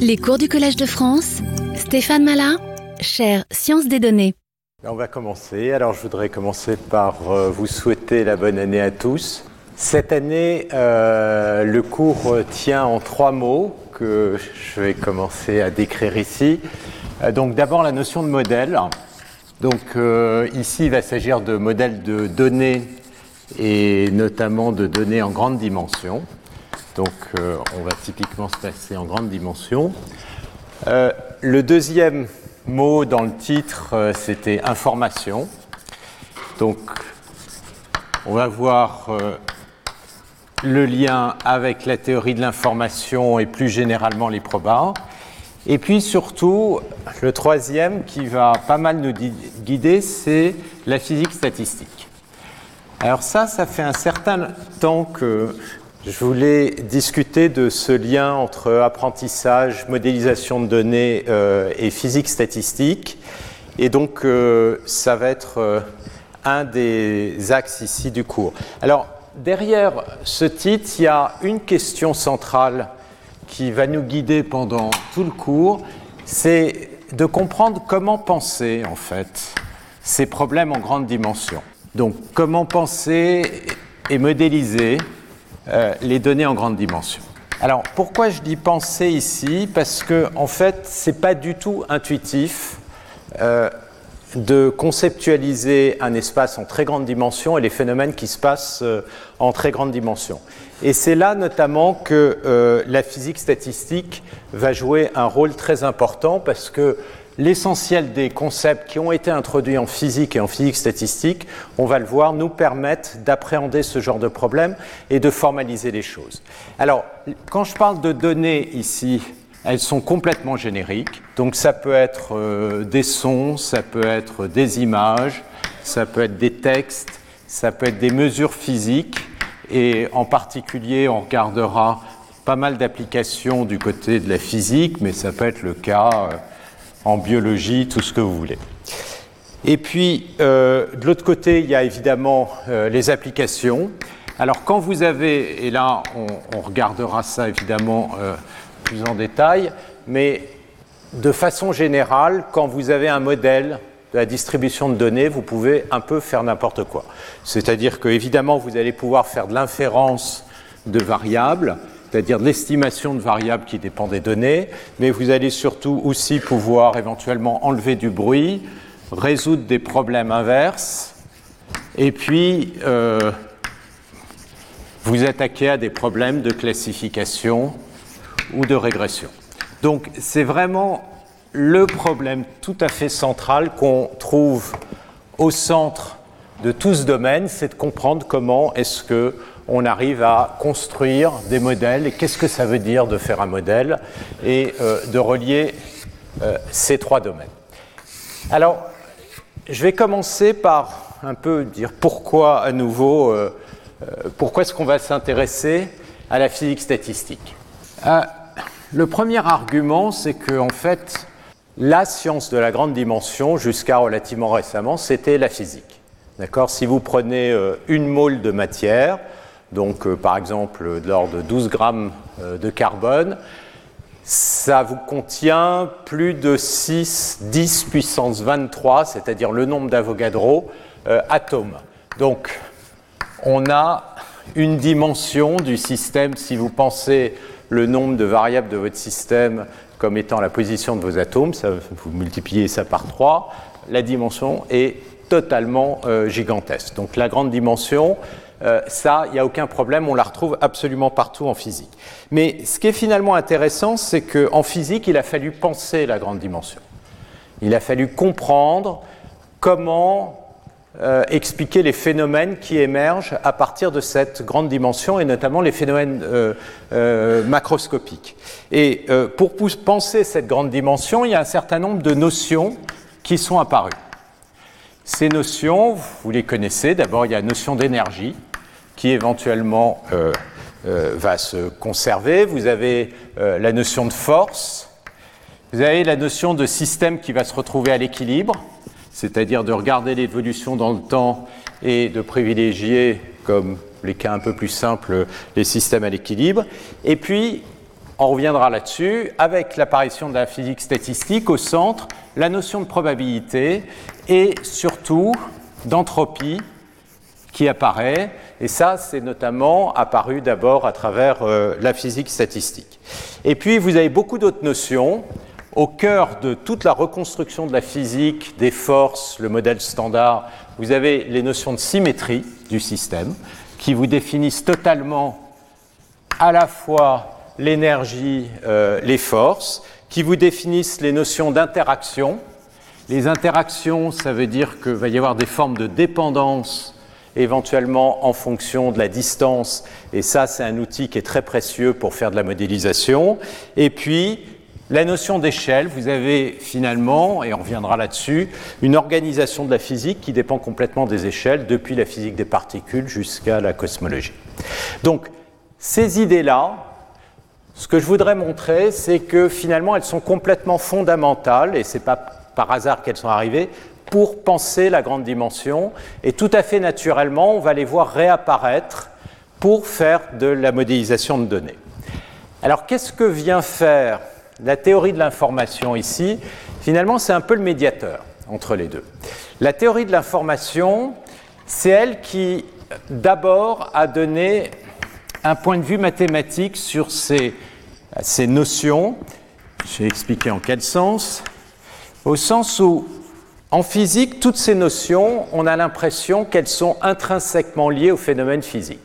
Les cours du Collège de France, Stéphane Malin, chère Sciences des données. On va commencer. Alors je voudrais commencer par euh, vous souhaiter la bonne année à tous. Cette année, euh, le cours tient en trois mots que je vais commencer à décrire ici. Euh, donc d'abord la notion de modèle. Donc ici, il va s'agir de modèles de données et notamment de données en grande dimension. Donc euh, on va typiquement se passer en grande dimension. Euh, le deuxième mot dans le titre, euh, c'était information. Donc on va voir le lien avec la théorie de l'information et plus généralement les probas. Et puis surtout, le troisième qui va pas mal nous guider, c'est la physique statistique. Alors ça, ça fait un certain temps que je voulais discuter de ce lien entre apprentissage, modélisation de données euh, et physique statistique. Et donc, euh, ça va être euh, un des axes ici du cours. Alors, derrière ce titre, il y a une question centrale qui va nous guider pendant tout le cours, c'est de comprendre comment penser, en fait, ces problèmes en grande dimension. Donc, comment penser et modéliser euh, les données en grande dimension. Alors pourquoi je dis penser ici? Parce que en fait, c'est pas du tout intuitif euh, de conceptualiser un espace en très grande dimension et les phénomènes qui se passent euh, en très grande dimension. Et c'est là notamment que la physique statistique va jouer un rôle très important parce que l'essentiel des concepts qui ont été introduits en physique et en physique statistique, on va le voir, nous permettent d'appréhender ce genre de problème et de formaliser les choses. Alors, quand je parle de données ici, elles sont complètement génériques. Donc ça peut être euh, des sons, ça peut être des images, ça peut être des textes, ça peut être des mesures physiques. Et en particulier, on regardera pas mal d'applications du côté de la physique, mais ça peut être le cas euh, en biologie, tout ce que vous voulez. Et puis, euh, de l'autre côté, il y a évidemment euh, les applications. Alors, quand vous avez, et là, on, regardera ça évidemment euh, plus en détail, mais de façon générale, quand vous avez un modèle de la distribution de données, vous pouvez un peu faire n'importe quoi. C'est-à-dire que, évidemment, vous allez pouvoir faire de l'inférence de variables, c'est-à-dire l'estimation de variables qui dépendent des données, mais vous allez surtout aussi pouvoir éventuellement enlever du bruit, résoudre des problèmes inverses, et puis euh, vous attaquer à des problèmes de classification ou de régression. Donc c'est vraiment le problème tout à fait central qu'on trouve au centre de tout ce domaine, c'est de comprendre comment est-ce que on arrive à construire des modèles et qu'est-ce que ça veut dire de faire un modèle et euh, de relier euh, ces trois domaines? Alors, je vais commencer par un peu dire pourquoi à nouveau, euh, pourquoi est-ce qu'on va s'intéresser à la physique statistique? le premier argument, c'est que en fait, la science de la grande dimension, jusqu'à relativement récemment, c'était la physique. D'accord? Si vous prenez une mole de matière, donc euh, par exemple de l'ordre de 12 grammes euh, de carbone, ça vous contient plus de 6, 10 puissance 23, c'est-à-dire le nombre d'Avogadro, euh, atomes. Donc on a une dimension du système, si vous pensez le nombre de variables de votre système comme étant la position de vos atomes, vous multipliez ça par 3, la dimension est totalement gigantesque. Donc la grande dimension, euh, ça, il n'y a aucun problème, on la retrouve absolument partout en physique. Mais ce qui est finalement intéressant, c'est qu'en physique, il a fallu penser la grande dimension. Il a fallu comprendre comment euh, expliquer les phénomènes qui émergent à partir de cette grande dimension et notamment les phénomènes euh, macroscopiques. Et pour penser cette grande dimension, il y a un certain nombre de notions qui sont apparues. Ces notions, vous les connaissez. D'abord, il y a la notion d'énergie qui éventuellement euh, euh, va se conserver. Vous avez euh, la notion de force. Vous avez la notion de système qui va se retrouver à l'équilibre, c'est-à-dire de regarder l'évolution dans le temps et de privilégier, comme les cas un peu plus simples, les systèmes à l'équilibre. Et puis, on reviendra là-dessus, avec l'apparition de la physique statistique au centre, la notion de probabilité et surtout d'entropie qui apparaît. Et ça, c'est notamment apparu d'abord à travers euh, la physique statistique. Et puis, vous avez beaucoup d'autres notions. Au cœur de toute la reconstruction de la physique, des forces, le modèle standard, vous avez les notions de symétrie du système qui vous définissent totalement à la fois l'énergie, euh, les forces, qui vous définissent les notions d'interaction. Les interactions, ça veut dire qu'il va y avoir des formes de dépendance éventuellement en fonction de la distance, et ça c'est un outil qui est très précieux pour faire de la modélisation. Et puis, la notion d'échelle, vous avez finalement, et on reviendra là-dessus, une organisation de la physique qui dépend complètement des échelles, depuis la physique des particules jusqu'à la cosmologie. Donc, ces idées-là, ce que je voudrais montrer, c'est que finalement, elles sont complètement fondamentales, et ce n'est pas par hasard qu'elles sont arrivées, pour penser la grande dimension. Et tout à fait naturellement, on va les voir réapparaître pour faire de la modélisation de données. Alors, qu'est-ce que vient faire la théorie de l'information ici? Finalement, c'est un peu le médiateur entre les deux. La théorie de l'information, c'est elle qui, d'abord, a donné un point de vue mathématique sur ces, notions. Je vais expliquer en quel sens? Au sens où, en physique, toutes ces notions, on a l'impression qu'elles sont intrinsèquement liées au phénomène physique.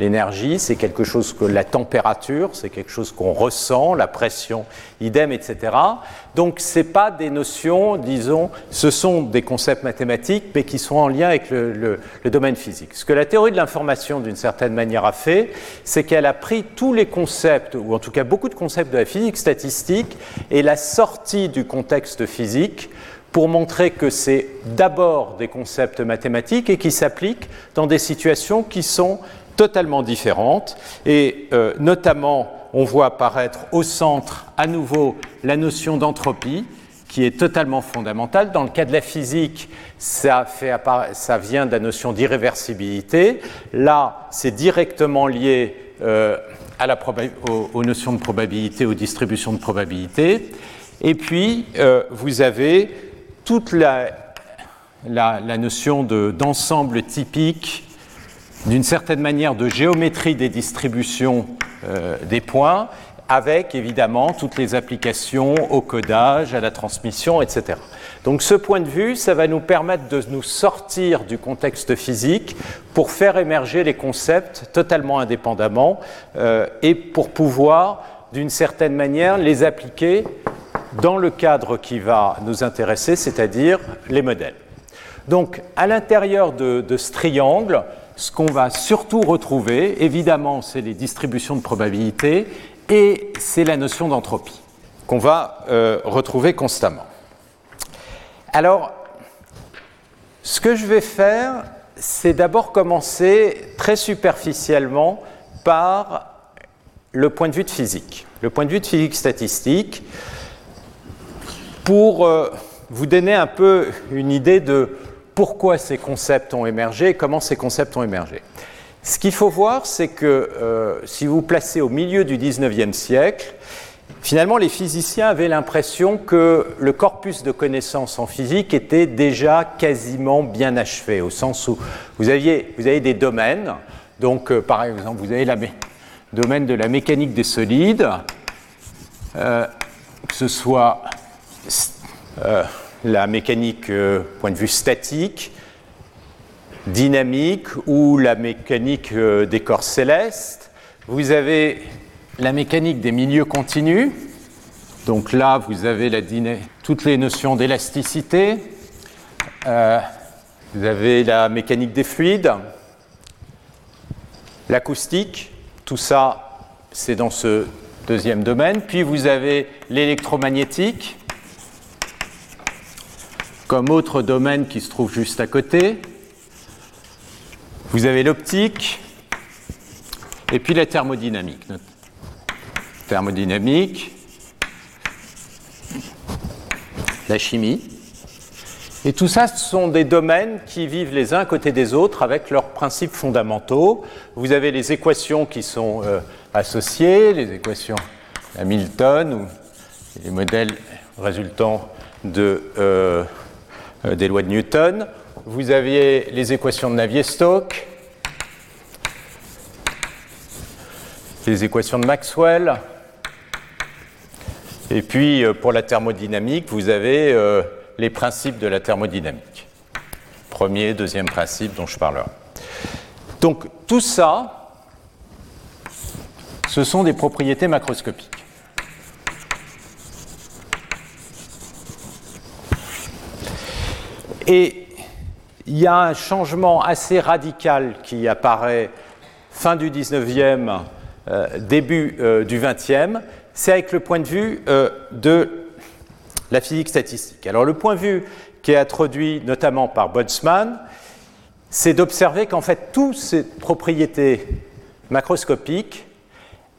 L'énergie, c'est quelque chose que la température, c'est quelque chose qu'on ressent, la pression, idem, etc. Donc, ce pas des notions, disons, ce sont des concepts mathématiques, mais qui sont en lien avec le, le domaine physique. Ce que la théorie de l'information, d'une certaine manière, a fait, c'est qu'elle a pris tous les concepts, ou en tout cas beaucoup de concepts de la physique statistique, et l'a sorti du contexte physique pour montrer que c'est d'abord des concepts mathématiques et qui s'appliquent dans des situations qui sont totalement différentes. Et euh, notamment, on voit apparaître au centre à nouveau la notion d'entropie qui est totalement fondamentale. Dans le cas de la physique, ça, fait ça vient de la notion d'irréversibilité. Là, c'est directement lié euh, à la aux, aux, notions de probabilité, aux distributions de probabilité. Et puis, euh, vous avez toute la, notion d'ensemble typique d'une certaine manière de géométrie des distributions euh, des points, avec évidemment toutes les applications au codage, à la transmission, etc. Donc ce point de vue, ça va nous permettre de nous sortir du contexte physique pour faire émerger les concepts totalement indépendamment euh, et pour pouvoir, d'une certaine manière, les appliquer dans le cadre qui va nous intéresser, c'est-à-dire les modèles. Donc à l'intérieur de, ce triangle, ce qu'on va surtout retrouver, évidemment, c'est les distributions de probabilité et c'est la notion d'entropie qu'on va euh, retrouver constamment. Alors, ce que je vais faire, c'est d'abord commencer très superficiellement par le point de vue de physique, le point de vue de physique statistique, pour euh, vous donner un peu une idée de pourquoi ces concepts ont émergé et comment ces concepts ont émergé. Ce qu'il faut voir, c'est que euh, si vous placez au milieu du 19e siècle, finalement les physiciens avaient l'impression que le corpus de connaissances en physique était déjà quasiment bien achevé, au sens où vous, aviez, avez des domaines, donc euh, par exemple vous avez le domaine de la mécanique des solides, que ce soit la mécanique euh, point de vue statique, dynamique ou la mécanique euh, des corps célestes. Vous avez la mécanique des milieux continus. Donc là, vous avez toutes les notions d'élasticité. Euh, vous avez la mécanique des fluides, l'acoustique. Tout ça, c'est dans ce deuxième domaine. Puis vous avez l'électromagnétique comme autre domaine qui se trouve juste à côté. Vous avez l'optique et puis la thermodynamique. Thermodynamique, la chimie. Et tout ça, ce sont des domaines qui vivent les uns à côté des autres avec leurs principes fondamentaux. Vous avez les équations qui sont euh, associées, les équations Hamilton, ou les modèles résultant de, euh, des lois de Newton. Vous aviez les équations de Navier-Stokes, les équations de Maxwell, et puis pour la thermodynamique, vous avez les principes de la thermodynamique. Premier, deuxième principe dont je parlerai. Donc tout ça, ce sont des propriétés macroscopiques. Et il y a un changement assez radical qui apparaît fin du 19e, euh, début euh, du 20e, c'est avec le point de vue euh, de la physique statistique. Alors le point de vue qui est introduit notamment par Boltzmann, c'est d'observer qu'en fait toutes ces propriétés macroscopiques,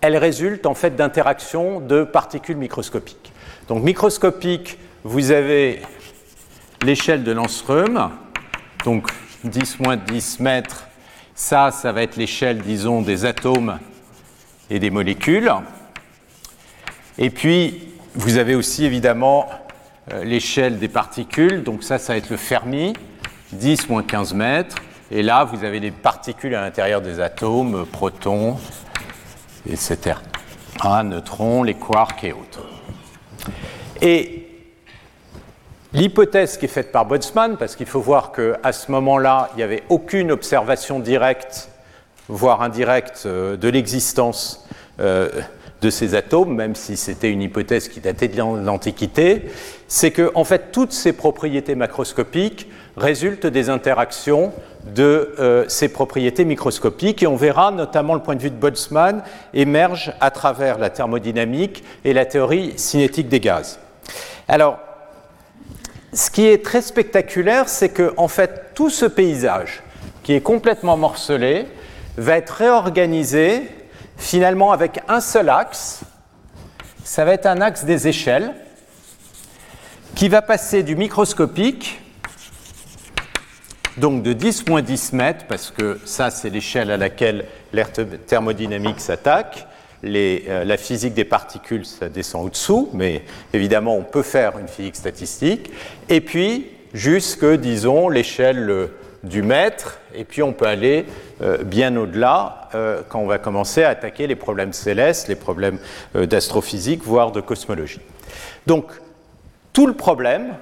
elles résultent en fait d'interactions de particules microscopiques. Donc microscopique, vous avez l'échelle de Landström, donc 10 moins 10 mètres, ça, ça va être l'échelle, disons, des atomes et des molécules. Et puis, vous avez aussi évidemment euh, l'échelle des particules, donc ça, ça va être le Fermi, 10 moins 15 mètres. Et là, vous avez les particules à l'intérieur des atomes, protons, etc. Un, neutrons, les quarks et autres. Et l'hypothèse qui est faite par Boltzmann, parce qu'il faut voir qu'à ce moment-là, il n'y avait aucune observation directe, voire indirecte, euh, de l'existence euh, de ces atomes, même si c'était une hypothèse qui datait de l'Antiquité, c'est que en fait toutes ces propriétés macroscopiques résultent des interactions de euh, ces propriétés microscopiques et on verra notamment le point de vue de Boltzmann émerge à travers la thermodynamique et la théorie cinétique des gaz. Alors, ce qui est très spectaculaire, c'est que en fait tout ce paysage qui est complètement morcelé va être réorganisé finalement avec un seul axe. Ça va être un axe des échelles qui va passer du microscopique, donc de 10 moins 10 mètres, parce que ça c'est l'échelle à laquelle l'air thermodynamique s'attaque, euh, la physique des particules, ça descend au-dessous, mais évidemment, on peut faire une physique statistique. Et puis, jusque, disons, l'échelle du mètre, et puis on peut aller euh, bien au-delà euh, quand on va commencer à attaquer les problèmes célestes, les problèmes euh, d'astrophysique, voire de cosmologie. Donc, tout le problème,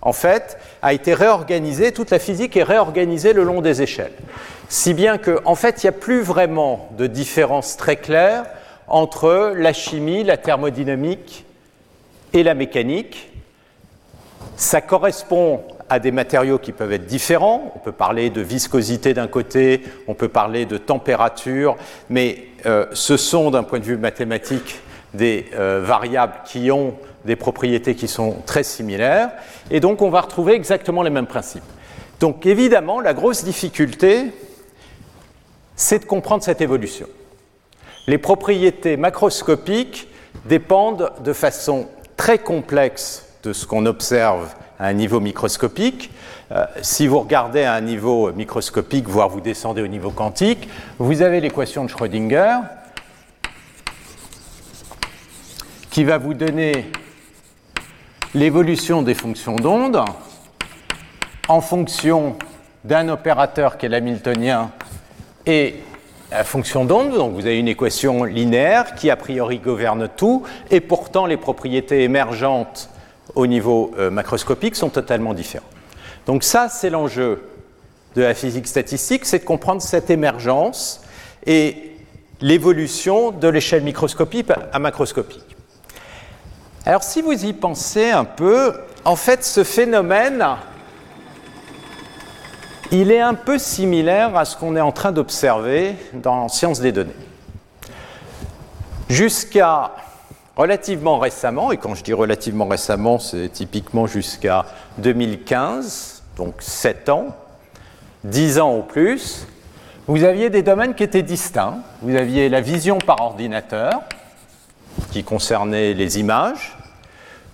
en fait, a été réorganisé, toute la physique est réorganisée le long des échelles. Si bien qu'en en fait, il n'y a plus vraiment de différence très claire entre la chimie, la thermodynamique et la mécanique. Ça correspond à des matériaux qui peuvent être différents. On peut parler de viscosité d'un côté, on peut parler de température, mais euh, ce sont d'un point de vue mathématique des euh, variables qui ont des propriétés qui sont très similaires, et donc on va retrouver exactement les mêmes principes. Donc évidemment, la grosse difficulté, c'est de comprendre cette évolution. Les propriétés macroscopiques dépendent de façon très complexe de ce qu'on observe à un niveau microscopique. Euh, si vous regardez à un niveau microscopique, voire vous descendez au niveau quantique, vous avez l'équation de Schrödinger qui va vous donner l'évolution des fonctions d'onde en fonction d'un opérateur qui est l'hamiltonien et la fonction d'onde. Donc vous avez une équation linéaire qui a priori gouverne tout, et pourtant les propriétés émergentes au niveau euh, macroscopique sont totalement différents. Donc ça, c'est l'enjeu de la physique statistique, c'est de comprendre cette émergence et l'évolution de l'échelle microscopique à macroscopique. Alors si vous y pensez un peu, en fait ce phénomène, il est un peu similaire à ce qu'on est en train d'observer dans sciences des données. Jusqu'à relativement récemment, et quand je dis relativement récemment, c'est typiquement jusqu'à 2015, donc 7 ans, 10 ans ou plus, vous aviez des domaines qui étaient distincts. Vous aviez la vision par ordinateur, qui concernait les images.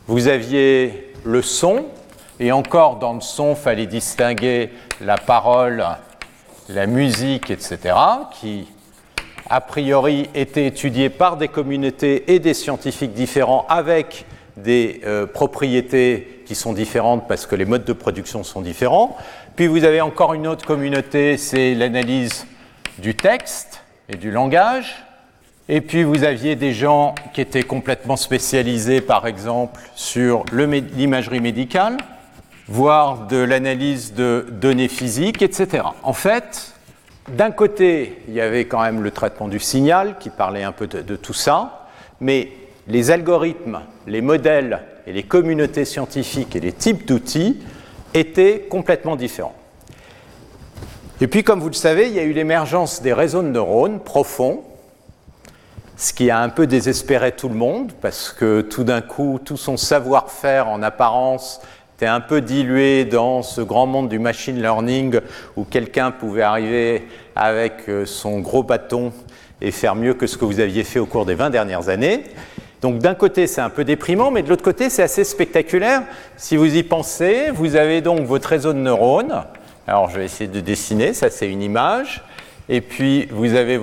Vous aviez le son, et encore dans le son, fallait distinguer la parole, la musique, etc., qui a priori été étudié par des communautés et des scientifiques différents avec des euh, propriétés qui sont différentes parce que les modes de production sont différents. Puis vous avez encore une autre communauté, c'est l'analyse du texte et du langage. Et puis vous aviez des gens qui étaient complètement spécialisés, par exemple, sur l'imagerie médicale, voire de l'analyse de données physiques, etc. En fait, d'un côté, il y avait quand même le traitement du signal qui parlait un peu de, de tout ça, mais les algorithmes, les modèles et les communautés scientifiques et les types d'outils étaient complètement différents. Et puis, comme vous le savez, il y a eu l'émergence des réseaux de neurones profonds, ce qui a un peu désespéré tout le monde, parce que tout d'un coup, tout son savoir-faire en apparence un peu dilué dans ce grand monde du machine learning où quelqu'un pouvait arriver avec euh, son gros bâton et faire mieux que ce que vous aviez fait au cours des 20 dernières années. Donc d'un côté, c'est un peu déprimant, mais de l'autre côté, c'est assez spectaculaire. Si vous y pensez, vous avez donc votre réseau de neurones. Alors je vais essayer de dessiner, ça c'est une image. Et puis vous avez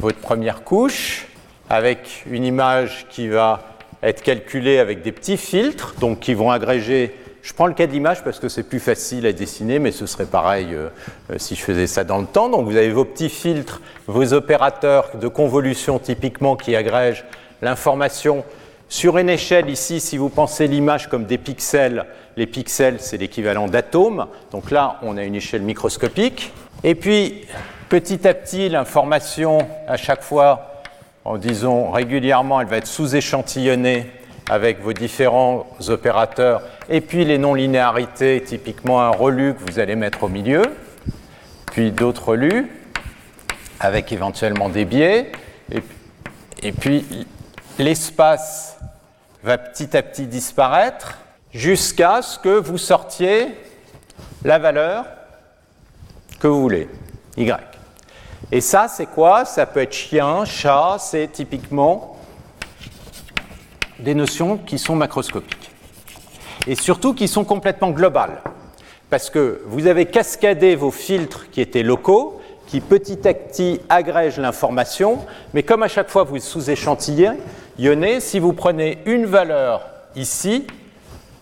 votre première couche avec une image qui va être calculée avec des petits filtres, donc qui vont agréger je prends le cas d'image parce que c'est plus facile à dessiner, mais ce serait pareil euh, euh, si je faisais ça dans le temps. Donc vous avez vos petits filtres, vos opérateurs de convolution typiquement qui agrègent l'information sur une échelle ici, si vous pensez l'image comme des pixels, les pixels c'est l'équivalent d'atomes. Donc là, on a une échelle microscopique. Et puis, petit à petit, l'information, à chaque fois, en disons régulièrement, elle va être sous-échantillonnée avec vos différents opérateurs, et puis les non-linéarités, typiquement un relu que vous allez mettre au milieu, puis d'autres relus, avec éventuellement des biais, et, puis l'espace va petit à petit disparaître jusqu'à ce que vous sortiez la valeur que vous voulez, y. Et ça, c'est quoi? Ça peut être chien, chat, c'est typiquement des notions qui sont macroscopiques. Et surtout qui sont complètement globales. Parce que vous avez cascadé vos filtres qui étaient locaux, qui petit à petit agrègent l'information, mais comme à chaque fois vous sous-échantillonnez, si vous prenez une valeur ici,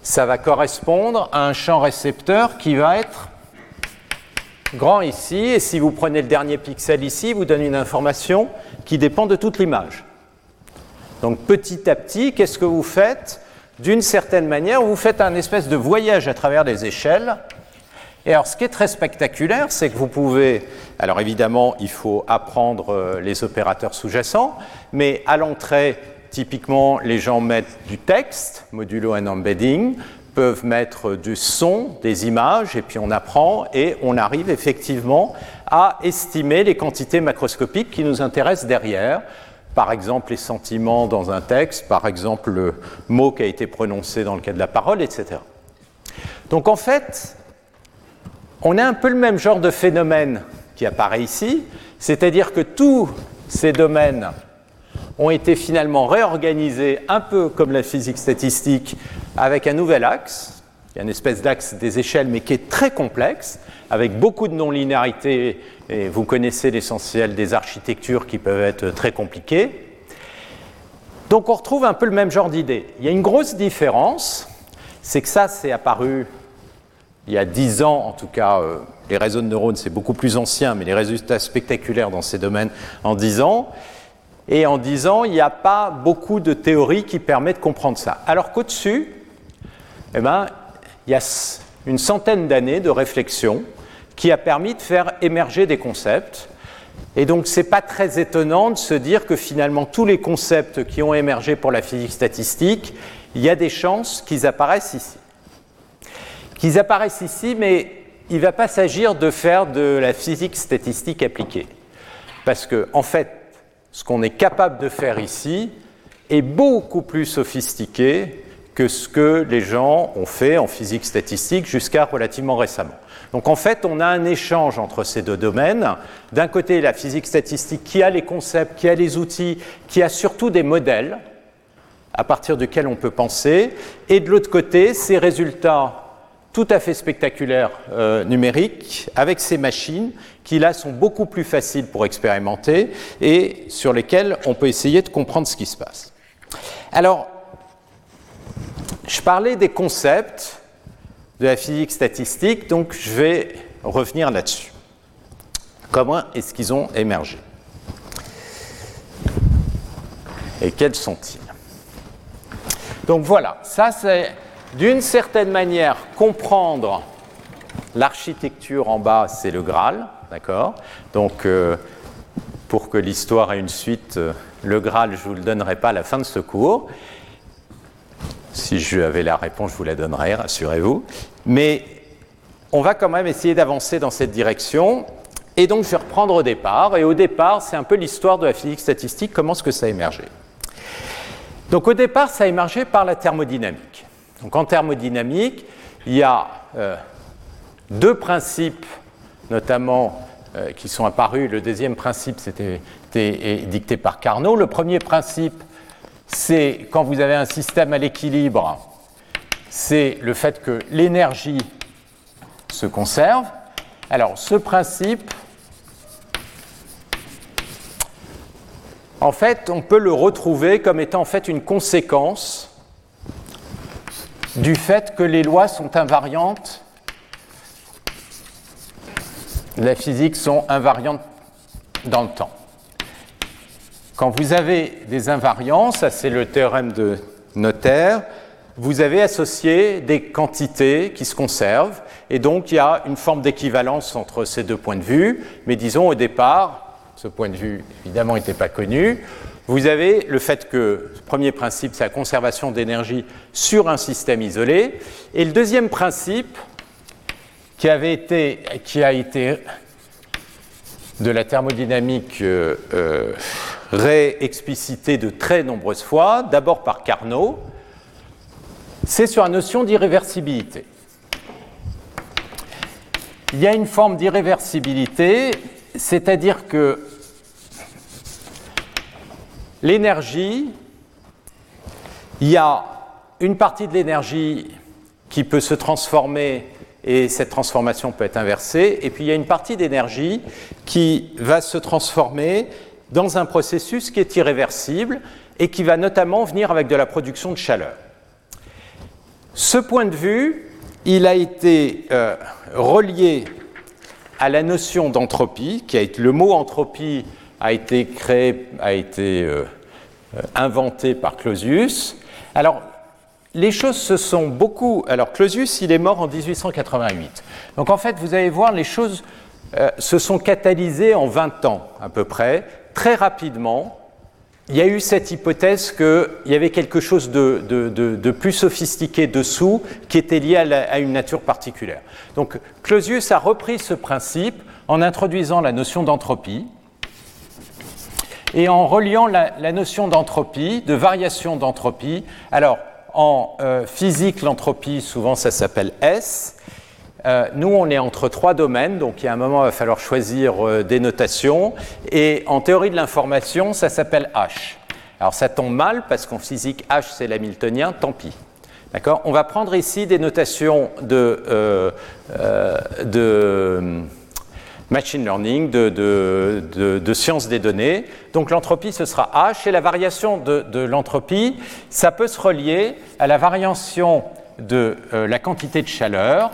ça va correspondre à un champ récepteur qui va être grand ici, et si vous prenez le dernier pixel ici, vous donne une information qui dépend de toute l'image. Donc petit à petit, qu'est-ce que vous faites D'une certaine manière, vous faites un espèce de voyage à travers des échelles. Et alors ce qui est très spectaculaire, c'est que vous pouvez, alors évidemment, il faut apprendre euh, les opérateurs sous-jacents, mais à l'entrée, typiquement, les gens mettent du texte, modulo and embedding, peuvent mettre du son, des images, et puis on apprend et on arrive effectivement à estimer les quantités macroscopiques qui nous intéressent derrière par exemple les sentiments dans un texte, par exemple le mot qui a été prononcé dans le cas de la parole, etc. Donc en fait, on a un peu le même genre de phénomène qui apparaît ici, c'est-à-dire que tous ces domaines ont été finalement réorganisés un peu comme la physique statistique avec un nouvel axe, il y a une espèce d'axe des échelles mais qui est très complexe, avec beaucoup de non-linéarité et vous connaissez l'essentiel des architectures qui peuvent être très compliquées. Donc on retrouve un peu le même genre d'idée. Il y a une grosse différence, c'est que ça, c'est apparu il y a dix ans, en tout cas, euh, les réseaux de neurones, c'est beaucoup plus ancien, mais les résultats spectaculaires dans ces domaines en dix ans. Et en dix ans, il n'y a pas beaucoup de théories qui permettent de comprendre ça. Alors qu'au-dessus, eh ben, il y a une centaine d'années de réflexion qui a permis de faire émerger des concepts. Et donc, ce n'est pas très étonnant de se dire que finalement, tous les concepts qui ont émergé pour la physique statistique, il y a des chances qu'ils apparaissent ici. Qu'ils apparaissent ici, mais il ne va pas s'agir de faire de la physique statistique appliquée. Parce que, en fait, ce qu'on est capable de faire ici est beaucoup plus sophistiqué que ce que les gens ont fait en physique statistique jusqu'à relativement récemment. Donc en fait, on a un échange entre ces deux domaines. D'un côté, la physique statistique qui a les concepts, qui a les outils, qui a surtout des modèles à partir duquel on peut penser, et de l'autre côté, ces résultats tout à fait spectaculaire euh, numérique avec ces machines qui là sont beaucoup plus faciles pour expérimenter et sur lesquelles on peut essayer de comprendre ce qui se passe. Alors, je parlais des concepts de la physique statistique, donc je vais revenir là-dessus. Comment est-ce qu'ils ont émergé? Et quels sont-ils? Donc voilà, ça c'est d'une certaine manière comprendre l'architecture en bas, c'est le Graal, d'accord? Donc euh, pour que l'histoire ait une suite, euh, le Graal, je ne vous le donnerai pas à la fin de ce cours. Si j'avais la réponse, je vous la donnerai, rassurez-vous. Mais on va quand même essayer d'avancer dans cette direction. Et donc, je vais reprendre au départ. Et au départ, c'est un peu l'histoire de la physique statistique, comment est-ce que ça a émergé. Donc, au départ, ça a émergé par la thermodynamique. Donc, en thermodynamique, il y a euh, deux principes, notamment, euh, qui sont apparus. Le deuxième principe, c'était dicté par Carnot. Le premier principe, c'est quand vous avez un système à l'équilibre, c'est le fait que l'énergie se conserve. Alors ce principe, en fait, on peut le retrouver comme étant en fait une conséquence du fait que les lois sont invariantes, la physique sont invariantes dans le temps. Quand vous avez des invariants, ça c'est le théorème de Noether, vous avez associé des quantités qui se conservent, et donc il y a une forme d'équivalence entre ces deux points de vue, mais disons au départ, ce point de vue évidemment n'était pas connu, vous avez le fait que, le premier principe, c'est la conservation d'énergie sur un système isolé, et le deuxième principe, qui, avait été, qui a été de la thermodynamique euh, euh, de très nombreuses fois, d'abord par Carnot, c'est sur la notion d'irréversibilité. Il y a une forme d'irréversibilité, c'est-à-dire que l'énergie, il y a une partie de l'énergie qui peut se transformer et cette transformation peut être inversée, et puis il y a une partie d'énergie qui va se transformer dans un processus qui est irréversible et qui va notamment venir avec de la production de chaleur. Ce point de vue, il a été euh, relié à la notion d'entropie, le mot entropie a été créé, a été euh, inventé par Clausius. Alors, les choses se sont beaucoup. Alors, Clausius, il est mort en 1888. Donc, en fait, vous allez voir, les choses se sont catalysées en 20 ans à peu près très rapidement, il y a eu cette hypothèse qu'il y avait quelque chose de, plus sophistiqué dessous qui était lié à, une nature particulière. Donc Clausius a repris ce principe en introduisant la notion d'entropie et en reliant la, notion d'entropie, de variation d'entropie. Alors en euh, physique, l'entropie, souvent ça s'appelle S, euh, nous, on est entre trois domaines, donc il y a un moment, il va falloir choisir euh, des notations. Et en théorie de l'information, ça s'appelle H. Alors ça tombe mal parce qu'en physique, H c'est l'hamiltonien, tant pis. D'accord? On va prendre ici des notations de, de machine learning, de, de, de, sciences des données. Donc l'entropie, ce sera H, et la variation de, l'entropie, ça peut se relier à la variation de la quantité de chaleur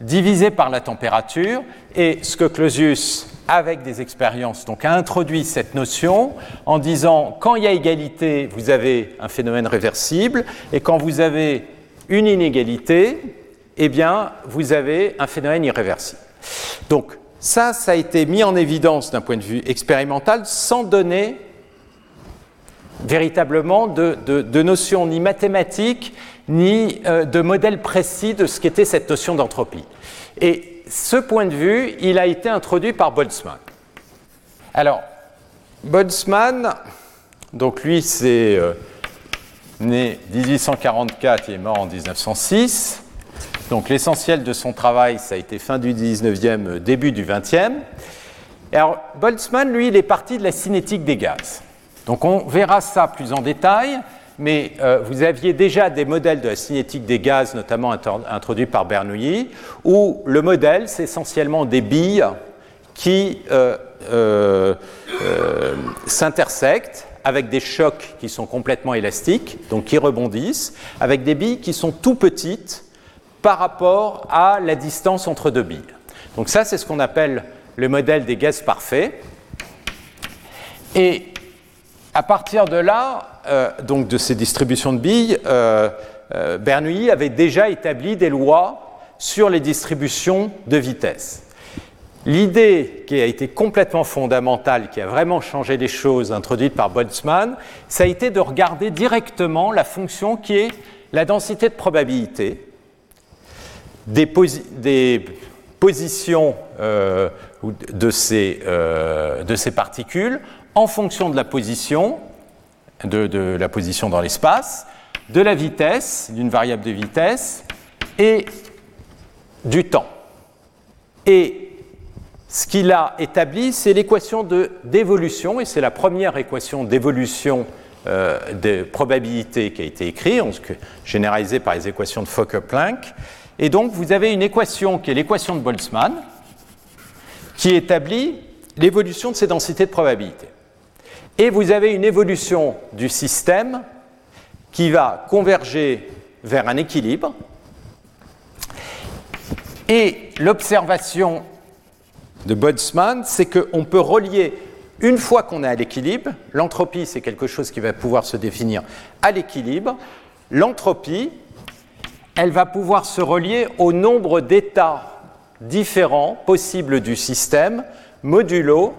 divisé par la température, et ce que Clausius, avec des expériences, donc a introduit cette notion en disant quand il y a égalité, vous avez un phénomène réversible, et quand vous avez une inégalité, eh bien, vous avez un phénomène irréversible. Donc, ça, ça a été mis en évidence d'un point de vue expérimental sans donner véritablement de, notions ni mathématiques ni euh, de modèle précis de ce qu'était cette notion d'entropie. Et ce point de vue, il a été introduit par Boltzmann. Alors, Boltzmann, donc lui, c'est euh, né 1844, il est mort en 1906. Donc l'essentiel de son travail, ça a été fin du 19e, début du 20e. alors, Boltzmann, lui, il est parti de la cinétique des gaz. Donc on verra ça plus en détail. mais euh, vous aviez déjà des modèles de la cinétique des gaz, notamment introduits par Bernoulli, où le modèle, c'est essentiellement des billes qui euh, euh, s'intersectent avec des chocs qui sont complètement élastiques, donc qui rebondissent, avec des billes qui sont tout petites par rapport à la distance entre deux billes. Donc ça, c'est ce qu'on appelle le modèle des gaz parfaits. Et à partir de là, euh, donc de ces distributions de billes, euh, euh, Bernoulli avait déjà établi des lois sur les distributions de vitesse. L'idée qui a été complètement fondamentale, qui a vraiment changé les choses, introduite par Boltzmann, ça a été de regarder directement la fonction qui est la densité de probabilité des, des positions de, ces, de ces particules en fonction de la position, de, la position dans l'espace, de la vitesse, d'une variable de vitesse, et du temps. Et ce qu'il a établi, c'est l'équation d'évolution, et c'est la première équation d'évolution euh, de probabilité qui a été écrite, généralisée par les équations de Fokker-Planck. Et donc, vous avez une équation qui est l'équation de Boltzmann, qui établit l'évolution de ces densités de probabilité. Et vous avez une évolution du système qui va converger vers un équilibre. Et l'observation de Boltzmann, c'est qu'on peut relier, une fois qu'on est à l'équilibre, l'entropie c'est quelque chose qui va pouvoir se définir à l'équilibre, l'entropie, elle va pouvoir se relier au nombre d'états différents possibles du système modulo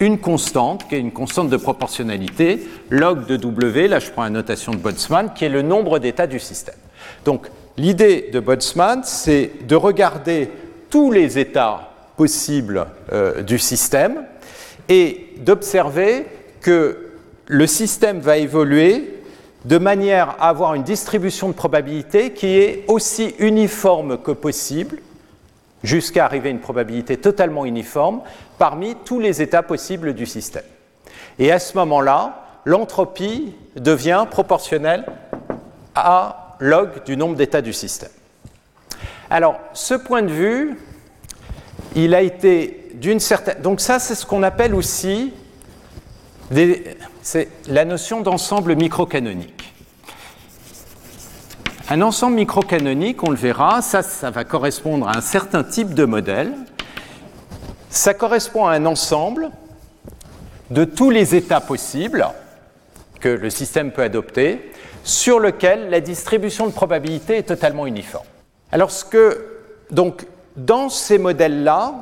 une constante, qui est une constante de proportionnalité, log de W, là je prends la notation de Boltzmann, qui est le nombre d'états du système. Donc l'idée de Boltzmann, c'est de regarder tous les états possibles euh, du système et d'observer que le système va évoluer de manière à avoir une distribution de probabilité qui est aussi uniforme que possible jusqu'à arriver à une probabilité totalement uniforme parmi tous les états possibles du système. Et à ce moment-là, l'entropie devient proportionnelle à log du nombre d'états du système. Alors, ce point de vue, il a été d'une certaine... Donc ça, c'est ce qu'on appelle aussi c'est la notion d'ensemble microcanonique. Un ensemble microcanonique, on le verra, ça, ça va correspondre à un certain type de modèle. Ça correspond à un ensemble de tous les états possibles que le système peut adopter, sur lequel la distribution de probabilité est totalement uniforme. Alors, ce que, donc, dans ces modèles-là,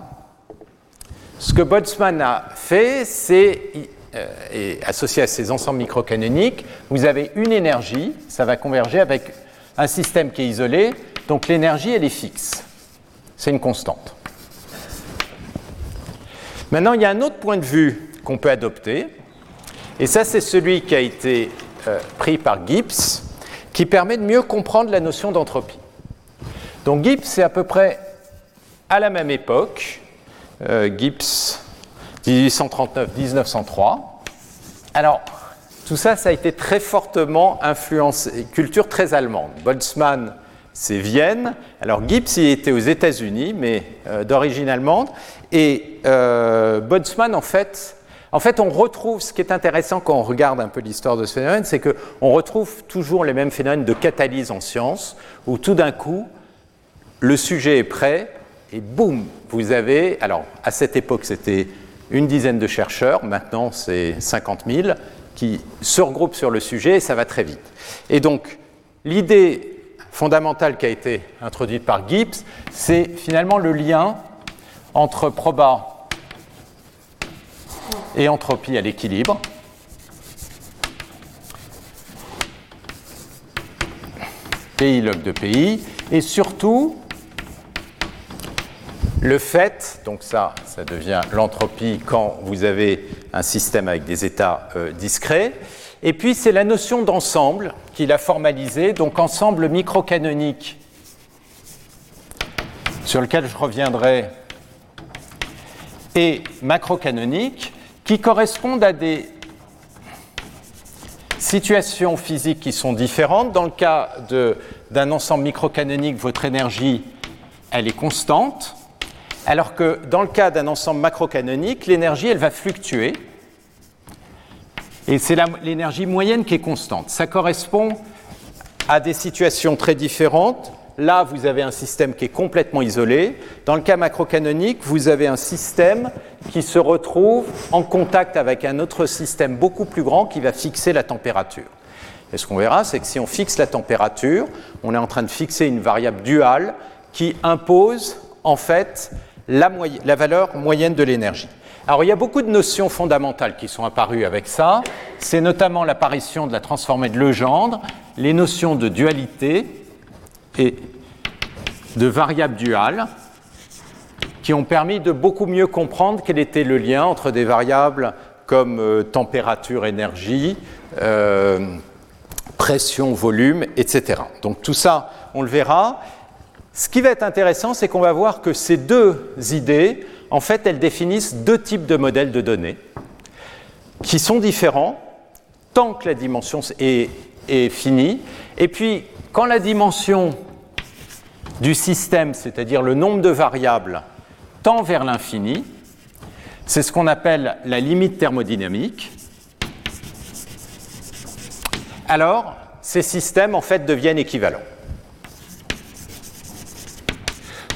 ce que Boltzmann a fait, c'est, euh, associé à ces ensembles microcanoniques, vous avez une énergie, ça va converger avec un système qui est isolé, donc l'énergie, elle est fixe. C'est une constante. Maintenant, il y a un autre point de vue qu'on peut adopter, et ça, c'est celui qui a été euh, pris par Gibbs, qui permet de mieux comprendre la notion d'entropie. Donc Gibbs, c'est à peu près à la même époque, euh, Gibbs 1839-1903. Alors, tout ça, ça a été très fortement influencé, culture très allemande. Boltzmann, c'est Vienne. Alors Gibbs, il était aux États-Unis, mais euh, d'origine allemande. Et euh, Boltzmann, en fait, en fait, on retrouve, ce qui est intéressant quand on regarde un peu l'histoire de ce phénomène, c'est qu'on retrouve toujours les mêmes phénomènes de catalyse en science, où tout d'un coup, le sujet est prêt, et boum, vous avez, alors à cette époque c'était une dizaine de chercheurs, maintenant c'est 50 000, qui se regroupent sur le sujet et ça va très vite. Et donc, l'idée fondamentale qui a été introduite par Gibbs, c'est finalement le lien entre proba et entropie à l'équilibre. PI log de PI, et surtout le fait, donc ça, ça devient l'entropie quand vous avez un système avec des états euh, discrets. Et puis c'est la notion d'ensemble qu'il a formalisée, donc ensemble microcanonique, sur lequel je reviendrai, et macrocanonique, qui correspondent à des situations physiques qui sont différentes. Dans le cas d'un ensemble microcanonique, votre énergie, elle est constante, alors que dans le cas d'un ensemble macrocanonique, l'énergie, elle va fluctuer. Et c'est l'énergie moyenne qui est constante. Ça correspond à des situations très différentes. Là, vous avez un système qui est complètement isolé. Dans le cas macrocanonique, vous avez un système qui se retrouve en contact avec un autre système beaucoup plus grand qui va fixer la température. Et ce qu'on verra, c'est que si on fixe la température, on est en train de fixer une variable duale qui impose en fait la, valeur moyenne de l'énergie. Alors il y a beaucoup de notions fondamentales qui sont apparues avec ça. C'est notamment l'apparition de la transformée de Legendre, les notions de dualité et de variable duale qui ont permis de beaucoup mieux comprendre quel était le lien entre des variables comme euh, température, énergie, euh, pression, volume, etc. Donc tout ça, on le verra. Ce qui va être intéressant, c'est qu'on va voir que ces deux idées en fait, elles définissent deux types de modèles de données qui sont différents tant que la dimension est, finie. Et puis, quand la dimension du système, c'est-à-dire le nombre de variables, tend vers l'infini, c'est ce qu'on appelle la limite thermodynamique. Alors, ces systèmes, en fait, deviennent équivalents.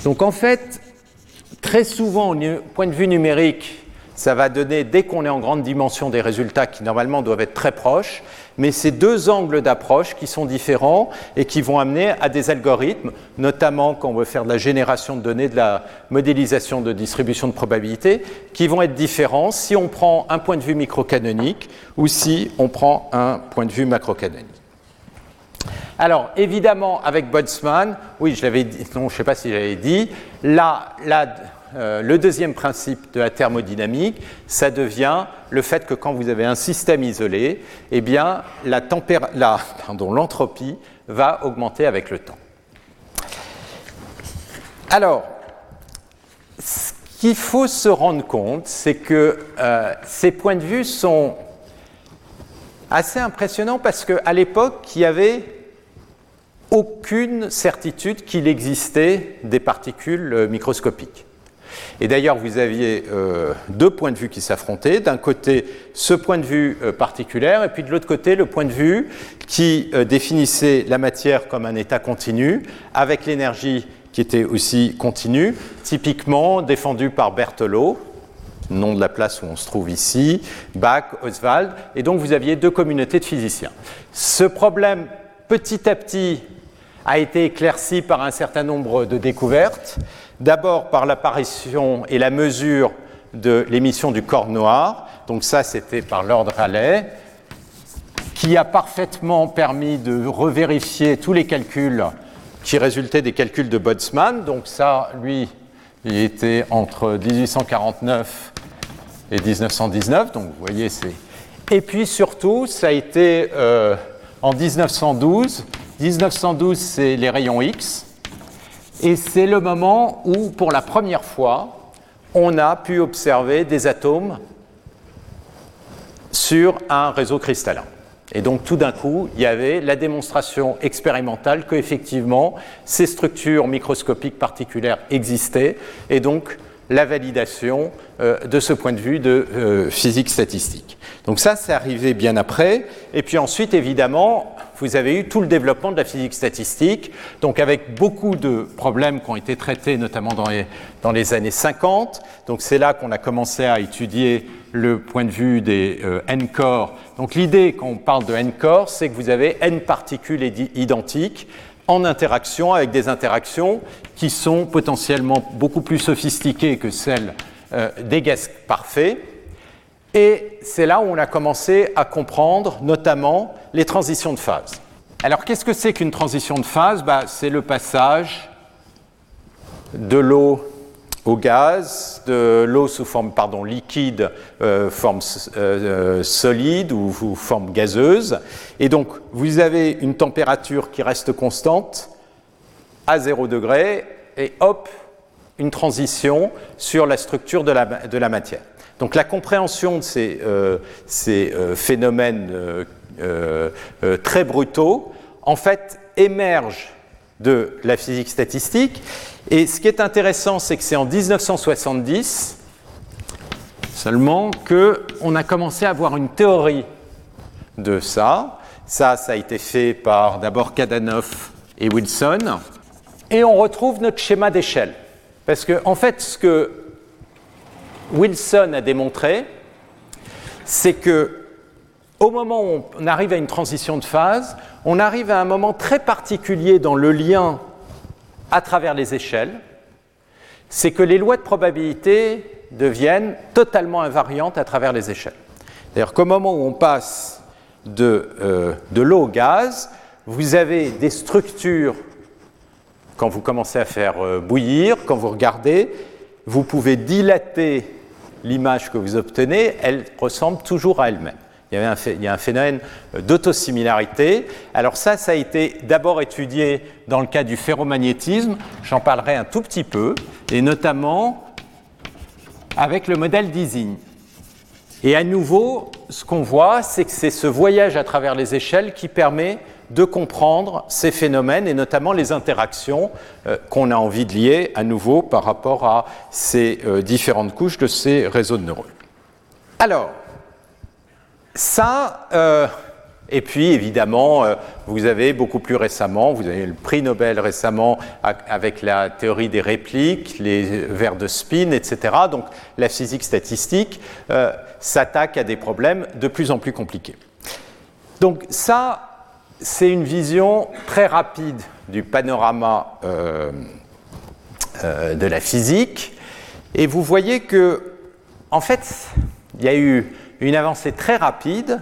Donc, en fait, Très souvent, au point de vue numérique, ça va donner, dès qu'on est en grande dimension, des résultats qui normalement doivent être très proches, mais c'est deux angles d'approche qui sont différents et qui vont amener à des algorithmes, notamment quand on veut faire de la génération de données, de la modélisation de distribution de probabilité, qui vont être différents si on prend un point de vue microcanonique ou si on prend un point de vue macrocanonique. Alors, évidemment, avec Boltzmann, oui, je l'avais dit, non, je ne sais pas si j'avais dit, là, euh, le deuxième principe de la thermodynamique, ça devient le fait que quand vous avez un système isolé, eh bien, l'entropie va augmenter avec le temps. Alors, ce qu'il faut se rendre compte, c'est que euh, ces points de vue sont assez impressionnants parce qu'à l'époque, il y avait aucune certitude qu'il existait des particules euh, microscopiques. Et d'ailleurs, vous aviez euh, deux points de vue qui s'affrontaient. D'un côté, ce point de vue euh, particulier, et puis de l'autre côté, le point de vue qui définissait la matière comme un état continu, avec l'énergie qui était aussi continue, typiquement défendu par Berthelot, nom de la place où on se trouve ici, Bach, Oswald, et donc vous aviez deux communautés de physiciens. Ce problème, petit à petit, a été éclairci par un certain nombre de découvertes. D'abord par l'apparition et la mesure de l'émission du corps noir. Donc ça, c'était par Lord Rayleigh, qui a parfaitement permis de revérifier tous les calculs qui résultaient des calculs de Boltzmann. Donc ça, lui, il était entre 1849 et 1919. Donc vous voyez, c'est... Et puis surtout, ça a été euh, en 1912 1912, c'est les rayons X. Et c'est le moment où, pour la première fois, on a pu observer des atomes sur un réseau cristallin. Et donc tout d'un coup, il y avait la démonstration expérimentale qu'effectivement, ces structures microscopiques particulières existaient, et donc la validation euh, de ce point de vue de euh, physique statistique. Donc ça, c'est arrivé bien après. Et puis ensuite, évidemment, vous avez eu tout le développement de la physique statistique, donc avec beaucoup de problèmes qui ont été traités notamment dans les, dans les années 50. Donc c'est là qu'on a commencé à étudier le point de vue des euh, n-corps. Donc l'idée quand on parle de n-corps, c'est que vous avez n particules identiques en interaction avec des interactions qui sont potentiellement beaucoup plus sophistiquées que celles euh, des gaz parfaits. Et c'est là où on a commencé à comprendre notamment les transitions de phase. Alors qu'est-ce que c'est qu'une transition de phase? Bah, C'est le passage de l'eau au gaz, de l'eau sous forme pardon, liquide, euh, forme euh, solide ou, forme gazeuse. Et donc vous avez une température qui reste constante à 0 degré et hop, une transition sur la structure de la, matière. Donc la compréhension de ces, euh, euh, phénomènes euh, très brutaux, en fait, émergent de la physique statistique. Et ce qui est intéressant, c'est que c'est en 1970 seulement qu'on a commencé à avoir une théorie de ça. Ça, ça a été fait par d'abord Kadanoff et Wilson. Et on retrouve notre schéma d'échelle. Parce que, en fait, ce que Wilson a démontré, c'est que au moment où on arrive à une transition de phase, on arrive à un moment très particulier dans le lien à travers les échelles, c'est que les lois de probabilité deviennent totalement invariantes à travers les échelles. D'ailleurs, qu'au moment où on passe de, euh, de l'eau au gaz, vous avez des structures, quand vous commencez à faire euh, bouillir, quand vous regardez, vous pouvez dilater l'image que vous obtenez, elle ressemble toujours à elle-même. Il y, a un, a un phénomène d'autosimilarité. Alors ça, ça a été d'abord étudié dans le cas du ferromagnétisme, j'en parlerai un tout petit peu, et notamment avec le modèle d'Ising. Et à nouveau, ce qu'on voit, c'est que c'est ce voyage à travers les échelles qui permet de comprendre ces phénomènes et notamment les interactions euh, qu'on a envie de lier à nouveau par rapport à ces euh, différentes couches de ces réseaux de neurones. Alors, ça, euh, et puis évidemment, euh, vous avez beaucoup plus récemment, vous avez le prix Nobel récemment avec la théorie des répliques, les vers de spin, etc. Donc la physique statistique euh, s'attaque à des problèmes de plus en plus compliqués. Donc ça, c'est une vision très rapide du panorama de la physique. Et vous voyez que, en fait, il y a eu une avancée très rapide.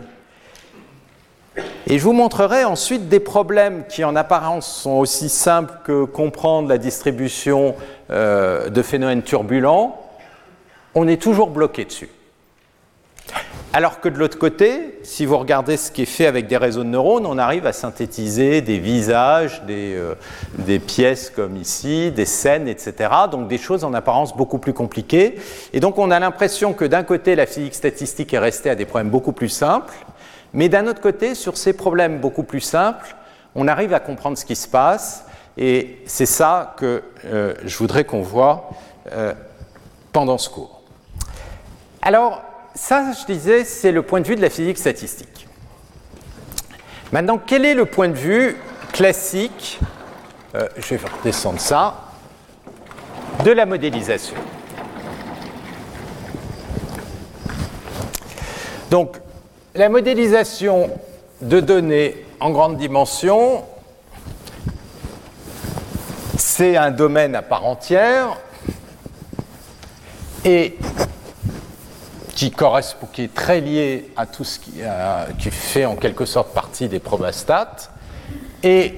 Et je vous montrerai ensuite des problèmes qui en apparence sont aussi simples que comprendre la distribution euh, de phénomènes turbulents. On est toujours bloqué dessus. Alors que de l'autre côté, si vous regardez ce qui est fait avec des réseaux de neurones, on arrive à synthétiser des visages, des, euh, pièces comme ici, des scènes, etc. Donc des choses en apparence beaucoup plus compliquées. Et donc on a l'impression que d'un côté, la physique statistique est restée à des problèmes beaucoup plus simples, mais d'un autre côté, sur ces problèmes beaucoup plus simples, on arrive à comprendre ce qui se passe. Et c'est ça que euh, je voudrais qu'on voit euh, pendant ce cours. Alors, ça, je disais, c'est le point de vue de la physique statistique. Maintenant, quel est le point de vue classique, euh, je vais redescendre ça, de la modélisation? Donc, la modélisation de données en grande dimension, c'est un domaine à part entière. Et qui correspond, qui est très lié à tout ce qui, qui fait en quelque sorte partie des probastats. Et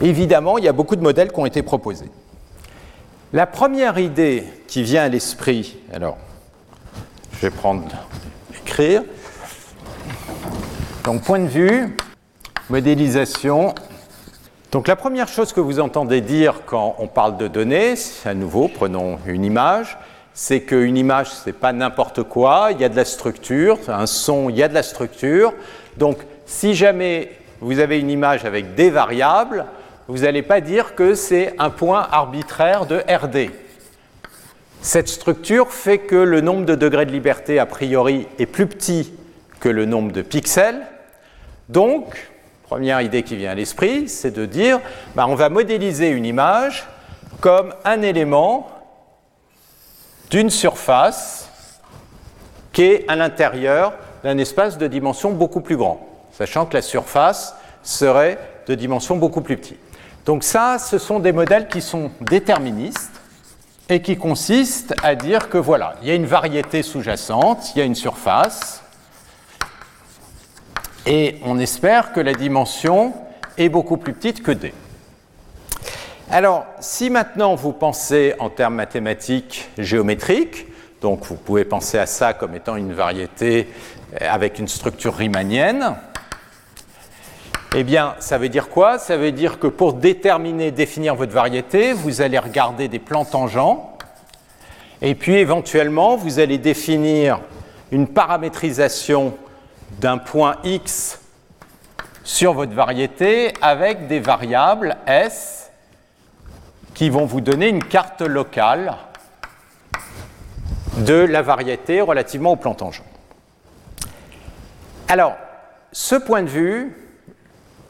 évidemment, il y a beaucoup de modèles qui ont été proposés. La première idée qui vient à l'esprit, alors je vais prendre écrire. Donc point de vue, modélisation. Donc la première chose que vous entendez dire quand on parle de données, à nouveau, prenons une image, c'est qu'une image, ce n'est pas n'importe quoi, il y a de la structure, un son, il y a de la structure. Donc, si jamais vous avez une image avec des variables, vous n'allez pas dire que c'est un point arbitraire de RD. Cette structure fait que le nombre de degrés de liberté, a priori, est plus petit que le nombre de pixels. Donc, première idée qui vient à l'esprit, c'est de dire, bah, on va modéliser une image comme un élément d'une surface qui est à l'intérieur d'un espace de dimension beaucoup plus grand, sachant que la surface serait de dimension beaucoup plus petite. Donc ça, ce sont des modèles qui sont déterministes et qui consistent à dire que voilà, il y a une variété sous-jacente, il y a une surface, et on espère que la dimension est beaucoup plus petite que D. Alors, si maintenant vous pensez en termes mathématiques géométriques, donc vous pouvez penser à ça comme étant une variété euh, avec une structure riemannienne, eh bien, ça veut dire quoi? Ça veut dire que pour déterminer, définir votre variété, vous allez regarder des plans tangents, et puis éventuellement, vous allez définir une paramétrisation d'un point x sur votre variété avec des variables s qui vont vous donner une carte locale de la variété relativement au plan tangent. Alors, ce point de vue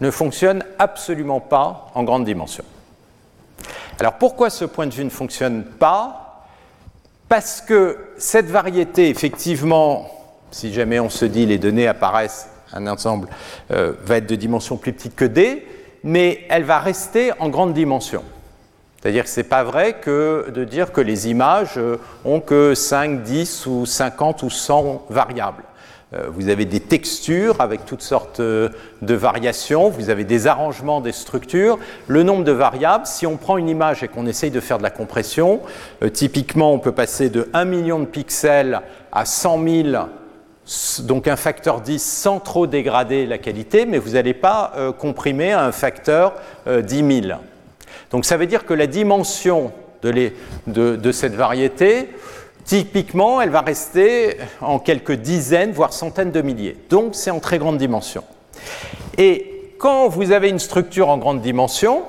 ne fonctionne absolument pas en grande dimension. Alors pourquoi ce point de vue ne fonctionne pas? Parce que cette variété, effectivement, si jamais on se dit les données apparaissent, un ensemble euh, va être de dimension plus petite que D, mais elle va rester en grande dimension. C'est-à-dire que ce n'est pas vrai que de dire que les images euh, ont que 5, 10 ou 50 ou 100 variables. Euh, vous avez des textures avec toutes sortes euh, de variations, vous avez des arrangements des structures. Le nombre de variables, si on prend une image et qu'on essaye de faire de la compression, typiquement on peut passer de 1 million de pixels à 100 000 donc un facteur 10 sans trop dégrader la qualité, mais vous n'allez pas comprimer à un facteur 10 000. Donc ça veut dire que la dimension de, cette variété, Typiquement, elle va rester en quelques dizaines, voire centaines de milliers. Donc, c'est en très grande dimension. Et quand vous avez une structure en grande dimension,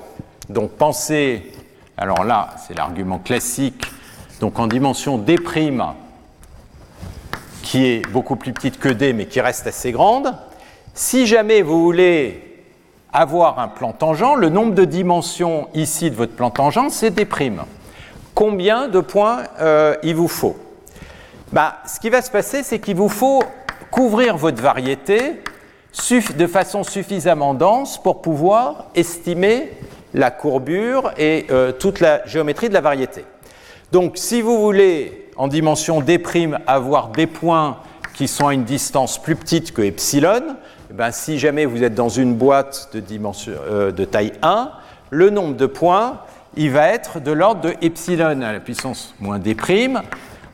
donc pensez, alors là, c'est l'argument classique, donc en dimension D', qui est beaucoup plus petite que D, mais qui reste assez grande, si jamais vous voulez avoir un plan tangent, le nombre de dimensions ici de votre plan tangent, c'est D' combien de points euh, il vous faut? Bah, Ce qui va se passer, c'est qu'il vous faut couvrir votre variété de façon suffisamment dense pour pouvoir estimer la courbure et euh, toute la géométrie de la variété. Donc si vous voulez en dimension D' avoir des points qui sont à une distance plus petite que epsilon, ben, si jamais vous êtes dans une boîte de, euh, taille 1, le nombre de points il va être de l'ordre de epsilon à la puissance moins d'.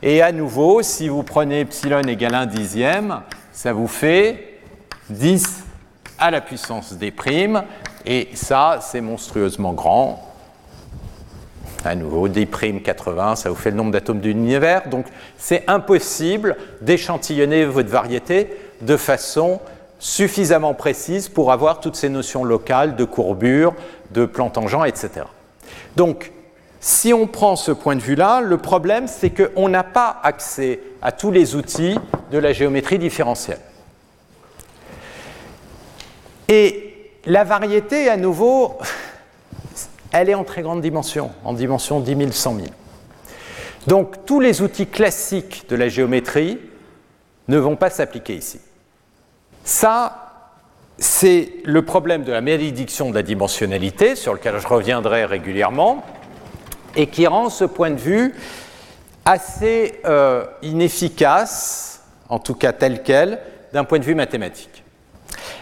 Et à nouveau, si vous prenez epsilon égale 1 dixième, ça vous fait 10 à la puissance d'. Et ça, c'est monstrueusement grand. À nouveau, d' 80, ça vous fait le nombre d'atomes de l'univers. Donc, c'est impossible d'échantillonner votre variété de façon suffisamment précise pour avoir toutes ces notions locales de courbure, de plan tangent, etc. Donc, si on prend ce point de vue-là, le problème, c'est qu'on n'a pas accès à tous les outils de la géométrie différentielle. Et la variété, à nouveau, elle est en très grande dimension, en dimension 10 000, 100 000. Donc tous les outils classiques de la géométrie ne vont pas s'appliquer ici. Ça, c'est le problème de la malédiction de la dimensionnalité, sur lequel je reviendrai régulièrement, et qui rend ce point de vue assez euh, inefficace, en tout cas tel quel, d'un point de vue mathématique.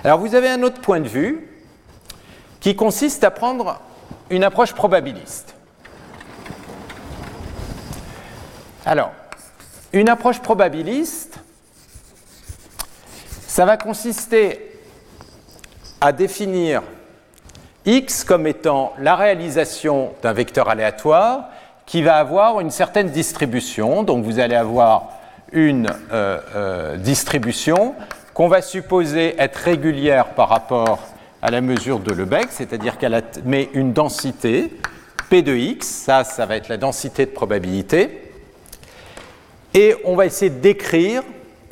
Alors vous avez un autre point de vue qui consiste à prendre une approche probabiliste. Alors, une approche probabiliste, ça va consister à définir x comme étant la réalisation d'un vecteur aléatoire qui va avoir une certaine distribution. Donc vous allez avoir une euh, euh, distribution qu'on va supposer être régulière par rapport à la mesure de Lebesgue, c'est-à-dire qu'elle met une densité P de x, ça, ça va être la densité de probabilité, et on va essayer d'écrire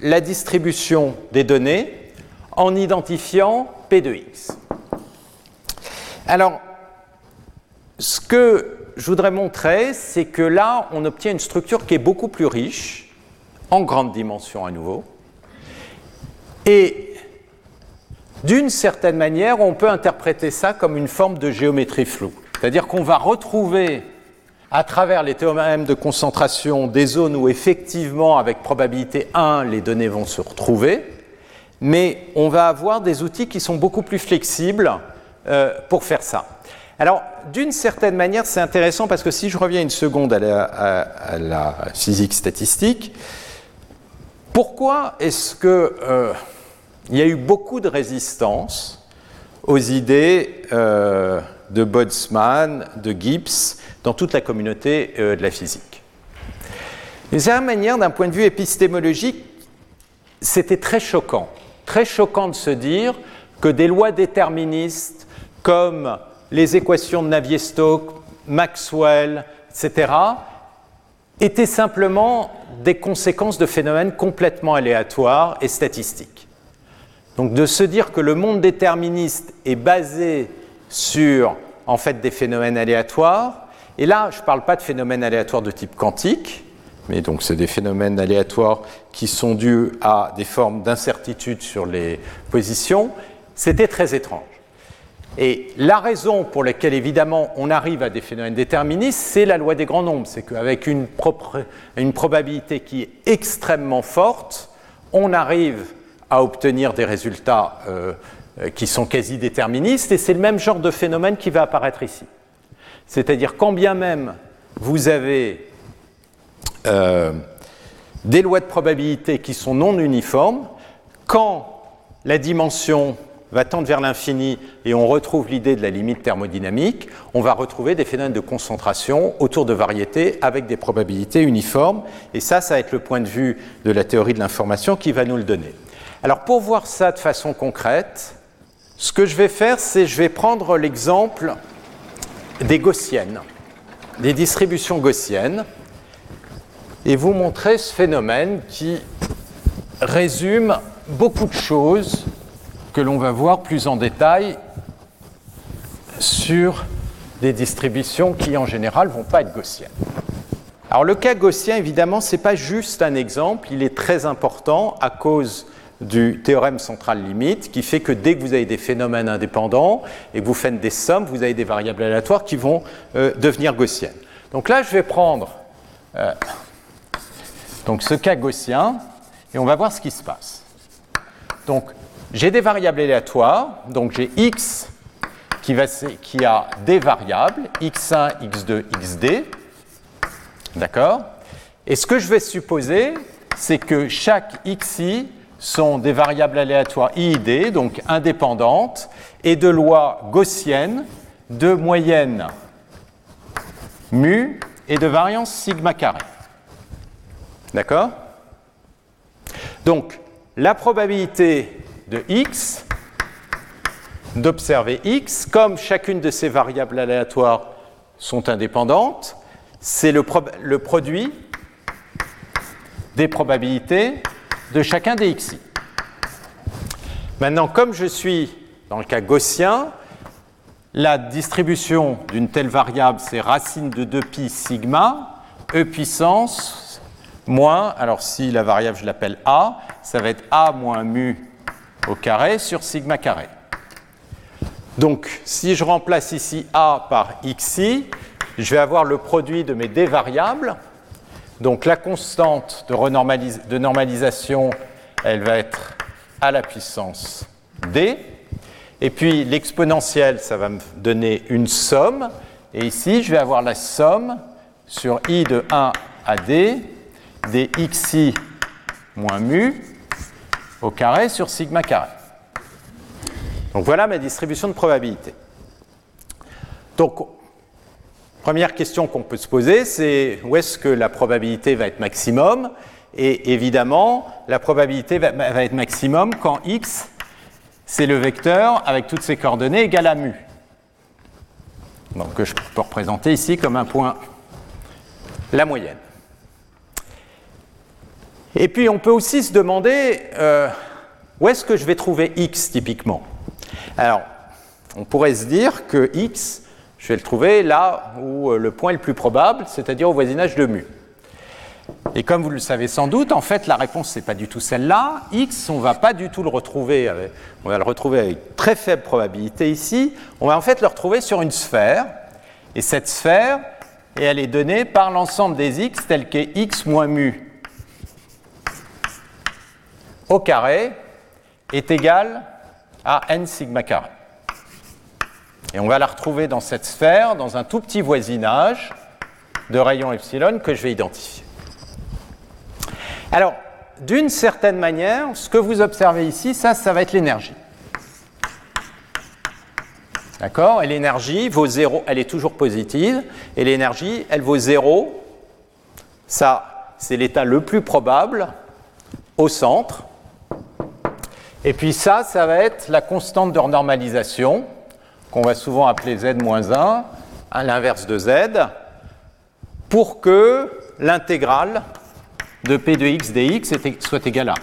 la distribution des données en identifiant P de x. Alors, ce que je voudrais montrer, c'est que là, on obtient une structure qui est beaucoup plus riche, en grande dimension à nouveau, et d'une certaine manière, on peut interpréter ça comme une forme de géométrie floue. C'est-à-dire qu'on va retrouver à travers les théorèmes de concentration des zones où effectivement, avec probabilité 1, les données vont se retrouver, mais on va avoir des outils qui sont beaucoup plus flexibles euh, pour faire ça. Alors, d'une certaine manière, c'est intéressant parce que si je reviens une seconde à la, physique statistique, pourquoi est-ce qu'il euh, y a eu beaucoup de résistance aux idées euh, de Boltzmann, de Gibbs, dans toute la communauté de la physique D'une certaine manière, d'un point de vue épistémologique, c'était très choquant très choquant de se dire que des lois déterministes comme les équations de Navier-Stokes, Maxwell, etc., étaient simplement des conséquences de phénomènes complètement aléatoires et statistiques. Donc de se dire que le monde déterministe est basé sur en fait des phénomènes aléatoires, et là je ne parle pas de phénomènes aléatoires de type quantique, mais donc c'est des phénomènes aléatoires qui sont dus à des formes d'incertitude sur les positions, c'était très étrange. Et la raison pour laquelle évidemment on arrive à des phénomènes déterministes, c'est la loi des grands nombres. C'est qu'avec une, une, probabilité qui est extrêmement forte, on arrive à obtenir des résultats euh, qui sont quasi déterministes, et c'est le même genre de phénomène qui va apparaître ici. C'est-à-dire quand bien même vous avez euh, des lois de probabilité qui sont non uniformes, quand la dimension va tendre vers l'infini et on retrouve l'idée de la limite thermodynamique, on va retrouver des phénomènes de concentration autour de variétés avec des probabilités uniformes. Et ça, ça va être le point de vue de la théorie de l'information qui va nous le donner. Alors pour voir ça de façon concrète, ce que je vais faire, c'est je vais prendre l'exemple des gaussiennes, des distributions gaussiennes, et vous montrer ce phénomène qui résume beaucoup de choses que l'on va voir plus en détail sur des distributions qui en général ne vont pas être gaussiennes. Alors le cas gaussien, évidemment, ce n'est pas juste un exemple, il est très important à cause du théorème central limite qui fait que dès que vous avez des phénomènes indépendants et que vous faites des sommes, vous avez des variables aléatoires qui vont euh, devenir gaussiennes. Donc là, je vais prendre euh, donc ce cas gaussien et on va voir ce qui se passe. Donc j'ai des variables aléatoires, donc j'ai x qui, a des variables, x1, x2, xd. D'accord? Et ce que je vais supposer, c'est que chaque xi sont des variables aléatoires iid, donc indépendantes, et de lois gaussiennes de moyenne mu et de variance sigma carré. D'accord? Donc, la probabilité de x, d'observer x, comme chacune de ces variables aléatoires sont indépendantes, c'est le, produit des probabilités de chacun des xi. Maintenant, comme je suis dans le cas gaussien, la distribution d'une telle variable, c'est racine de 2pi sigma, e puissance moins, alors si la variable je l'appelle a, ça va être a moins mu au carré sur sigma carré. Donc, si je remplace ici A par xi, je vais avoir le produit de mes d variables. Donc, la constante de, normalisation, elle va être à la puissance d. Et puis, l'exponentielle, ça va me donner une somme. Et ici, je vais avoir la somme sur i de 1 à d, xi moins mu, au carré sur sigma carré. Donc voilà ma distribution de probabilité. Donc, première question qu'on peut se poser, c'est où est-ce que la probabilité va être maximum? Et évidemment, la probabilité va, être maximum quand x, c'est le vecteur avec toutes ses coordonnées égales à mu. Donc que je peux représenter ici comme un point, la moyenne. Et puis on peut aussi se demander euh, où est-ce que je vais trouver x typiquement? Alors, on pourrait se dire que x, je vais le trouver là où euh, le point est le plus probable, c'est-à-dire au voisinage de mu. Et comme vous le savez sans doute, en fait, la réponse, n'est pas du tout celle-là. X, on va pas du tout le retrouver, on va le retrouver avec très faible probabilité ici. On va en fait le retrouver sur une sphère. Et cette sphère, elle est donnée par l'ensemble des x tel qu'est x moins mu au carré est égal à n sigma carré. Et on va la retrouver dans cette sphère, dans un tout petit voisinage de rayon epsilon que je vais identifier. Alors, d'une certaine manière, ce que vous observez ici, ça, ça va être l'énergie. D'accord? Et l'énergie vaut 0, elle est toujours positive, et l'énergie, elle vaut 0. Ça, c'est l'état le plus probable au centre. Et puis ça, ça va être la constante de renormalisation, qu'on va souvent appeler z-1, à l'inverse de z, pour que l'intégrale de p de x dx soit égale à 1.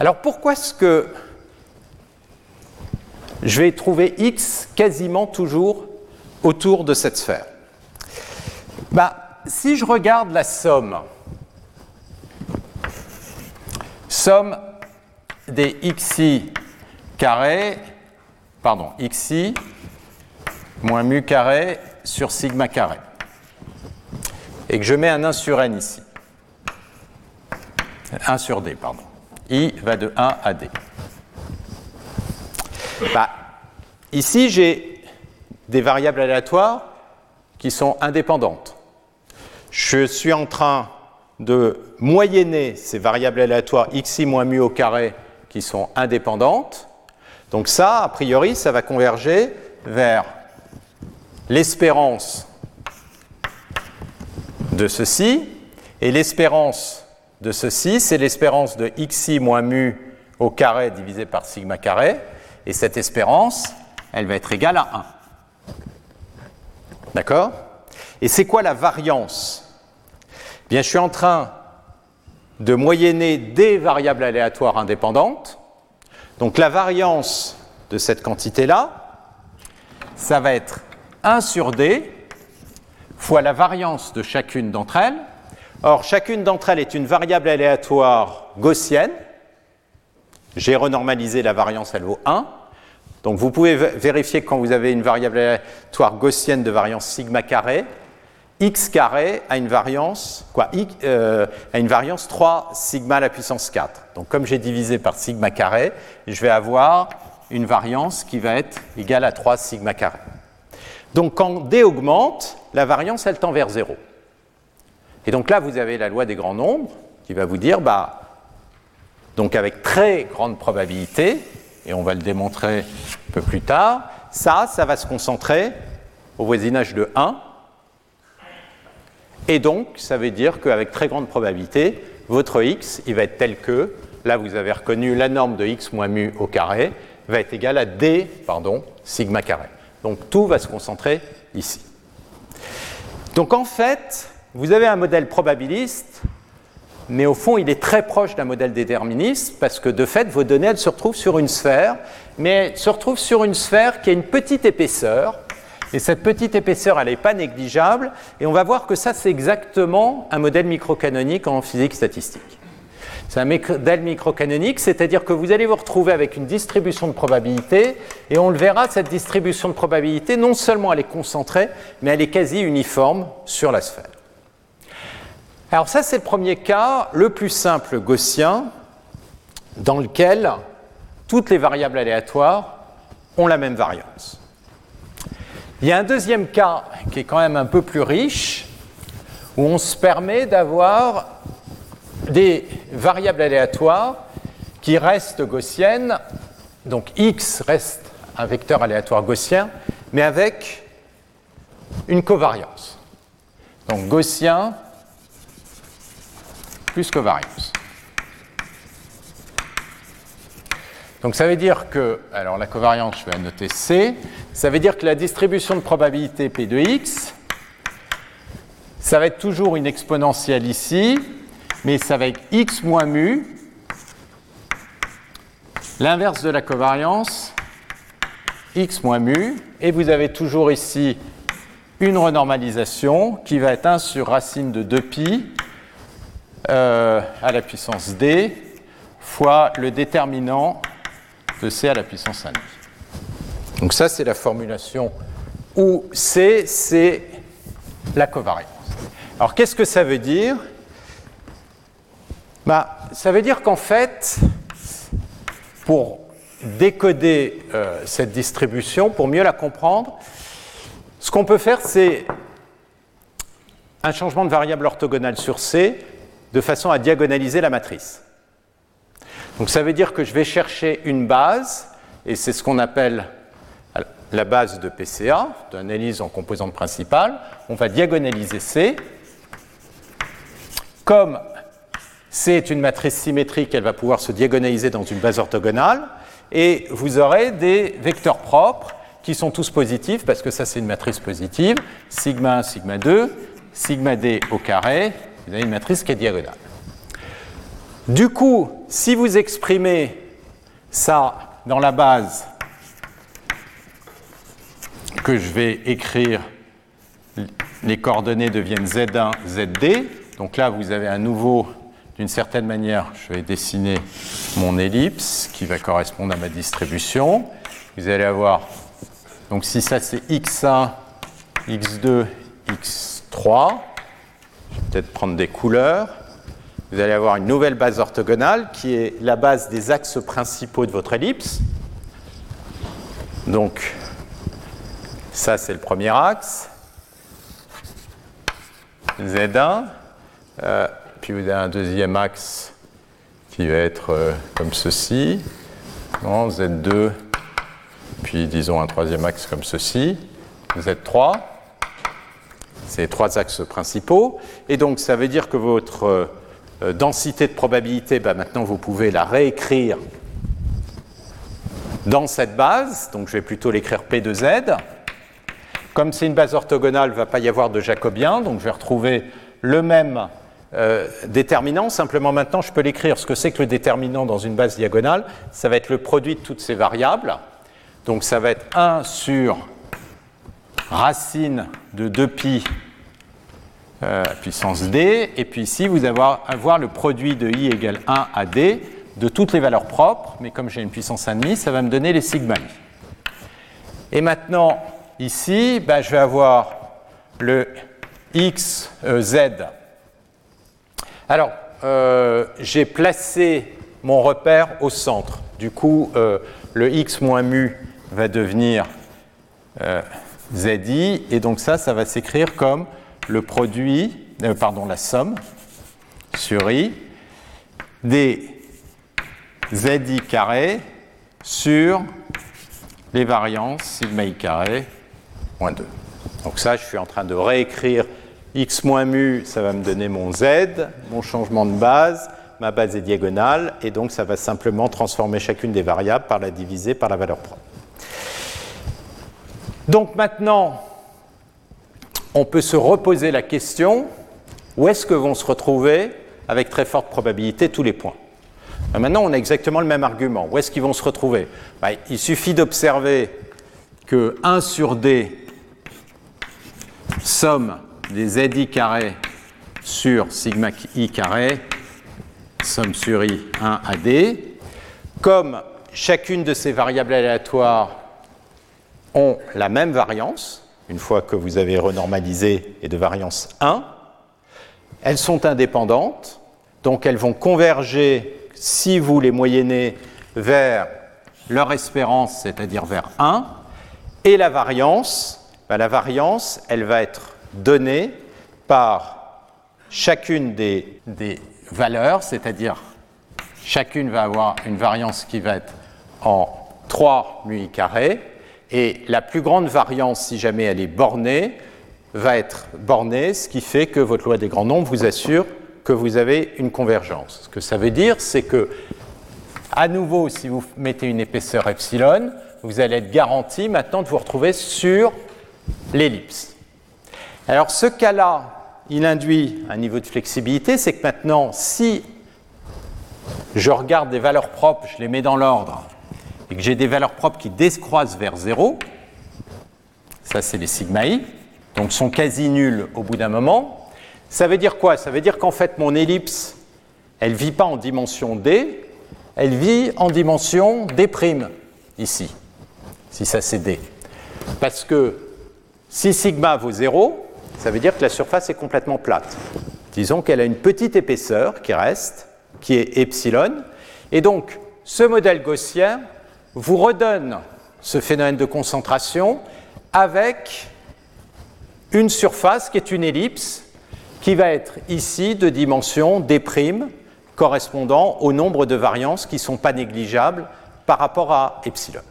Alors pourquoi est-ce que je vais trouver x quasiment toujours autour de cette sphère? Bah, Si je regarde la somme, somme des xi carré, pardon, xi moins mu carré sur sigma carré, et que je mets un 1 sur n ici, 1 sur d, pardon, i va de 1 à d. Bah, ici, j'ai des variables aléatoires qui sont indépendantes. Je suis en train de moyenner ces variables aléatoires xi moins mu au carré qui sont indépendantes. Donc ça, a priori, ça va converger vers l'espérance de ceci. Et l'espérance de ceci, c'est l'espérance de xi moins mu au carré divisé par sigma carré. Et cette espérance, elle va être égale à 1. D'accord? Et c'est quoi la variance? Bien, je suis en train de moyenner des variables aléatoires indépendantes. Donc la variance de cette quantité-là, ça va être 1 sur d fois la variance de chacune d'entre elles. Or, chacune d'entre elles est une variable aléatoire gaussienne. J'ai renormalisé la variance, elle vaut 1. Donc vous pouvez vérifier quand vous avez une variable aléatoire gaussienne de variance sigma carré, x carré a une variance, quoi, euh, a une variance 3 sigma à la puissance 4. Donc comme j'ai divisé par sigma carré, je vais avoir une variance qui va être égale à 3 sigma carré. Donc quand d augmente, la variance elle tend vers 0. Et donc là vous avez la loi des grands nombres qui va vous dire bah donc avec très grande probabilité, et on va le démontrer un peu plus tard, ça, ça va se concentrer au voisinage de 1. Et donc, ça veut dire qu'avec très grande probabilité, votre x, il va être tel que, là vous avez reconnu la norme de x moins mu au carré, va être égal à d, pardon, sigma carré. Donc tout va se concentrer ici. Donc en fait, vous avez un modèle probabiliste mais au fond, il est très proche d'un modèle déterministe parce que de fait, vos données, elles se retrouvent sur une sphère, mais se retrouvent sur une sphère qui a une petite épaisseur. Et cette petite épaisseur, elle n'est pas négligeable. Et on va voir que ça, c'est exactement un modèle microcanonique en physique statistique. C'est un modèle microcanonique, c'est-à-dire que vous allez vous retrouver avec une distribution de probabilité, et on le verra, cette distribution de probabilité, non seulement elle est concentrée, mais elle est quasi uniforme sur la sphère. Alors ça, c'est le premier cas, le plus simple gaussien, dans lequel toutes les variables aléatoires ont la même variance. Il y a un deuxième cas qui est quand même un peu plus riche, où on se permet d'avoir des variables aléatoires qui restent gaussiennes, donc x reste un vecteur aléatoire gaussien, mais avec une covariance. Donc gaussien plus covariance. Donc ça veut dire que, alors la covariance, je vais noter C, ça veut dire que la distribution de probabilité P de x, ça va être toujours une exponentielle ici, mais ça va être x moins mu, l'inverse de la covariance, x moins mu, et vous avez toujours ici une renormalisation qui va être 1 sur racine de 2pi euh, à la puissance d fois le déterminant de c à la puissance 1. Donc ça, c'est la formulation où c, c'est la covariance. Alors qu'est-ce que ça veut dire? Bah, Ça veut dire qu'en fait, pour décoder euh, cette distribution, pour mieux la comprendre, ce qu'on peut faire, c'est un changement de variable orthogonale sur C de façon à diagonaliser la matrice. Donc ça veut dire que je vais chercher une base, et c'est ce qu'on appelle la base de PCA, d'analyse en composante principale. On va diagonaliser C. Comme c'est une matrice symétrique, elle va pouvoir se diagonaliser dans une base orthogonale, et vous aurez des vecteurs propres qui sont tous positifs, parce que ça c'est une matrice positive, sigma 1, sigma 2, sigma d au carré, vous avez une matrice qui est diagonale. Du coup, si vous exprimez ça dans la base que je vais écrire, les coordonnées deviennent Z1, ZD. Donc là, vous avez à nouveau, d'une certaine manière, je vais dessiner mon ellipse qui va correspondre à ma distribution. Vous allez avoir, donc si ça c'est X1, X2, X3, je vais peut-être prendre des couleurs. Vous allez avoir une nouvelle base orthogonale qui est la base des axes principaux de votre ellipse. Donc, ça, c'est le premier axe. Z1. Euh, puis vous avez un deuxième axe qui va être euh, comme ceci. Z2. Puis disons un troisième axe comme ceci. Z3. C'est trois axes principaux. Et donc ça veut dire que votre euh, densité de probabilité, bah, maintenant vous pouvez la réécrire dans cette base. Donc je vais plutôt l'écrire P de Z. Comme c'est une base orthogonale, il ne va pas y avoir de jacobien, donc je vais retrouver le même euh, déterminant. Simplement maintenant, je peux l'écrire. Ce que c'est que le déterminant dans une base diagonale, ça va être le produit de toutes ces variables. Donc ça va être 1 sur racine de 2pi euh, puissance d. Et puis ici, vous allez avoir le produit de i égale 1 à d de toutes les valeurs propres. Mais comme j'ai une puissance 1,5, ça va me donner les sigma i. Et maintenant, Ici, ben, je vais avoir le x, euh, z. Alors, euh, j'ai placé mon repère au centre. Du coup, euh, le x moins mu va devenir zi, et donc ça, ça va s'écrire comme le produit, pardon, la somme sur i des zi carré sur les variances sigma i carré 2. Donc ça, je suis en train de réécrire x moins mu, ça va me donner mon z, mon changement de base, ma base est diagonale, et donc ça va simplement transformer chacune des variables par la diviser par la valeur propre. Donc maintenant, on peut se reposer la question, où est-ce que vont se retrouver, avec très forte probabilité, tous les points? Maintenant, on a exactement le même argument. Où est-ce qu'ils vont se retrouver? Ben, Il suffit d'observer que 1 sur d somme des zi carré sur sigma i carré, somme sur i 1 à d. Comme chacune de ces variables aléatoires ont la même variance, une fois que vous avez renormalisé et de variance 1, elles sont indépendantes, donc elles vont converger, si vous les moyennez, vers leur espérance, c'est-à-dire vers 1, et la variance, bah, la variance, elle va être donnée par chacune des, valeurs, c'est-à-dire chacune va avoir une variance qui va être en 3 mu carré, et la plus grande variance, si jamais elle est bornée, va être bornée, ce qui fait que votre loi des grands nombres vous assure que vous avez une convergence. Ce que ça veut dire, c'est que, à nouveau, si vous mettez une épaisseur epsilon, vous allez être garanti maintenant de vous retrouver sur l'ellipse. Alors ce cas-là, il induit un niveau de flexibilité, c'est que maintenant, si je regarde des valeurs propres, je les mets dans l'ordre, et que j'ai des valeurs propres qui décroissent vers 0, ça c'est les sigma i, donc sont quasi nuls au bout d'un moment, ça veut dire quoi? Ça veut dire qu'en fait mon ellipse, elle ne vit pas en dimension d, elle vit en dimension d', ici, si ça c'est d. Parce que si sigma vaut 0, ça veut dire que la surface est complètement plate. Disons qu'elle a une petite épaisseur qui reste, qui est epsilon. Et donc, ce modèle gaussien vous redonne ce phénomène de concentration avec une surface qui est une ellipse qui va être ici de dimension d' correspondant au nombre de variances qui ne sont pas négligeables par rapport à epsilon.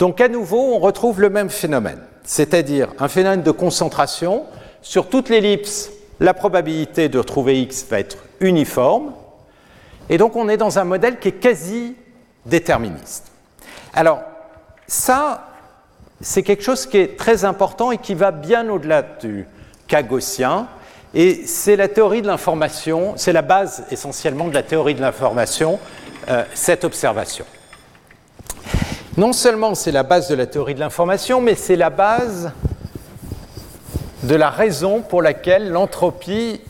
Donc à nouveau, on retrouve le même phénomène c'est-à-dire un phénomène de concentration. Sur toute l'ellipse, la probabilité de retrouver x va être uniforme, Et donc on est dans un modèle qui est quasi déterministe. Alors ça, c'est quelque chose qui est très important et qui va bien au-delà du cas gaussien. Et c'est la théorie de l'information, c'est la base essentiellement de la théorie de l'information, euh, cette observation. Non seulement c'est la base de la théorie de l'information, mais c'est la base de la raison pour laquelle l'entropie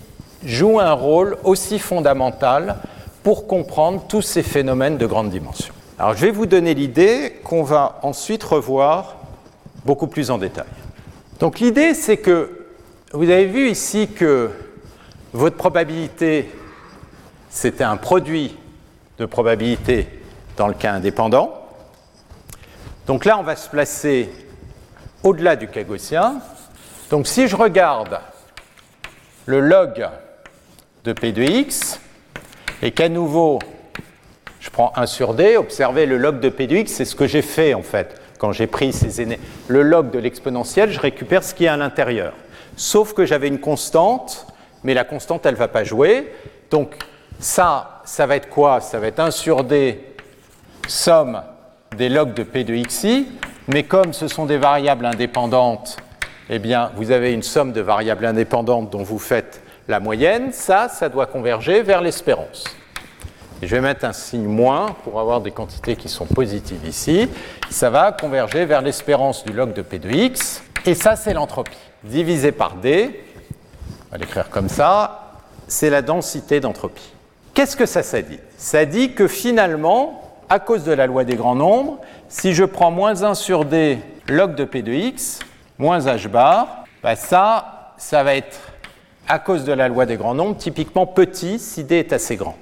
joue un rôle aussi fondamental pour comprendre tous ces phénomènes de grande dimension. Alors je vais vous donner l'idée qu'on va ensuite revoir beaucoup plus en détail. Donc l'idée c'est que vous avez vu ici que votre probabilité c'était un produit de probabilité dans le cas indépendant. Donc là on va se placer au-delà du cas gaussien. Donc si je regarde le log de P de X, et qu'à nouveau, je prends 1 sur D, observez le log de P de X, c'est ce que j'ai fait en fait. Quand j'ai pris ces aînés, le log de l'exponentielle, je récupère ce qui est à l'intérieur. Sauf que j'avais une constante, mais la constante, elle ne va pas jouer. Donc ça, ça va être quoi? Ça va être 1 sur D, somme des logs de P de XI. Mais comme ce sont des variables indépendantes, eh bien, vous avez une somme de variables indépendantes dont vous faites la moyenne, ça, ça doit converger vers l'espérance. je vais mettre un signe moins pour avoir des quantités qui sont positives ici. Ça va converger vers l'espérance du log de P de x. Et ça, c'est l'entropie. Divisé par D, on va l'écrire comme ça, c'est la densité d'entropie. Qu'est-ce que ça, ça dit? Ça dit que finalement, à cause de la loi des grands nombres, si je prends moins 1 sur D log de P de x, moins h bar, bah ça, ça va être à cause de la loi des grands nombres, typiquement petit si D est assez grand.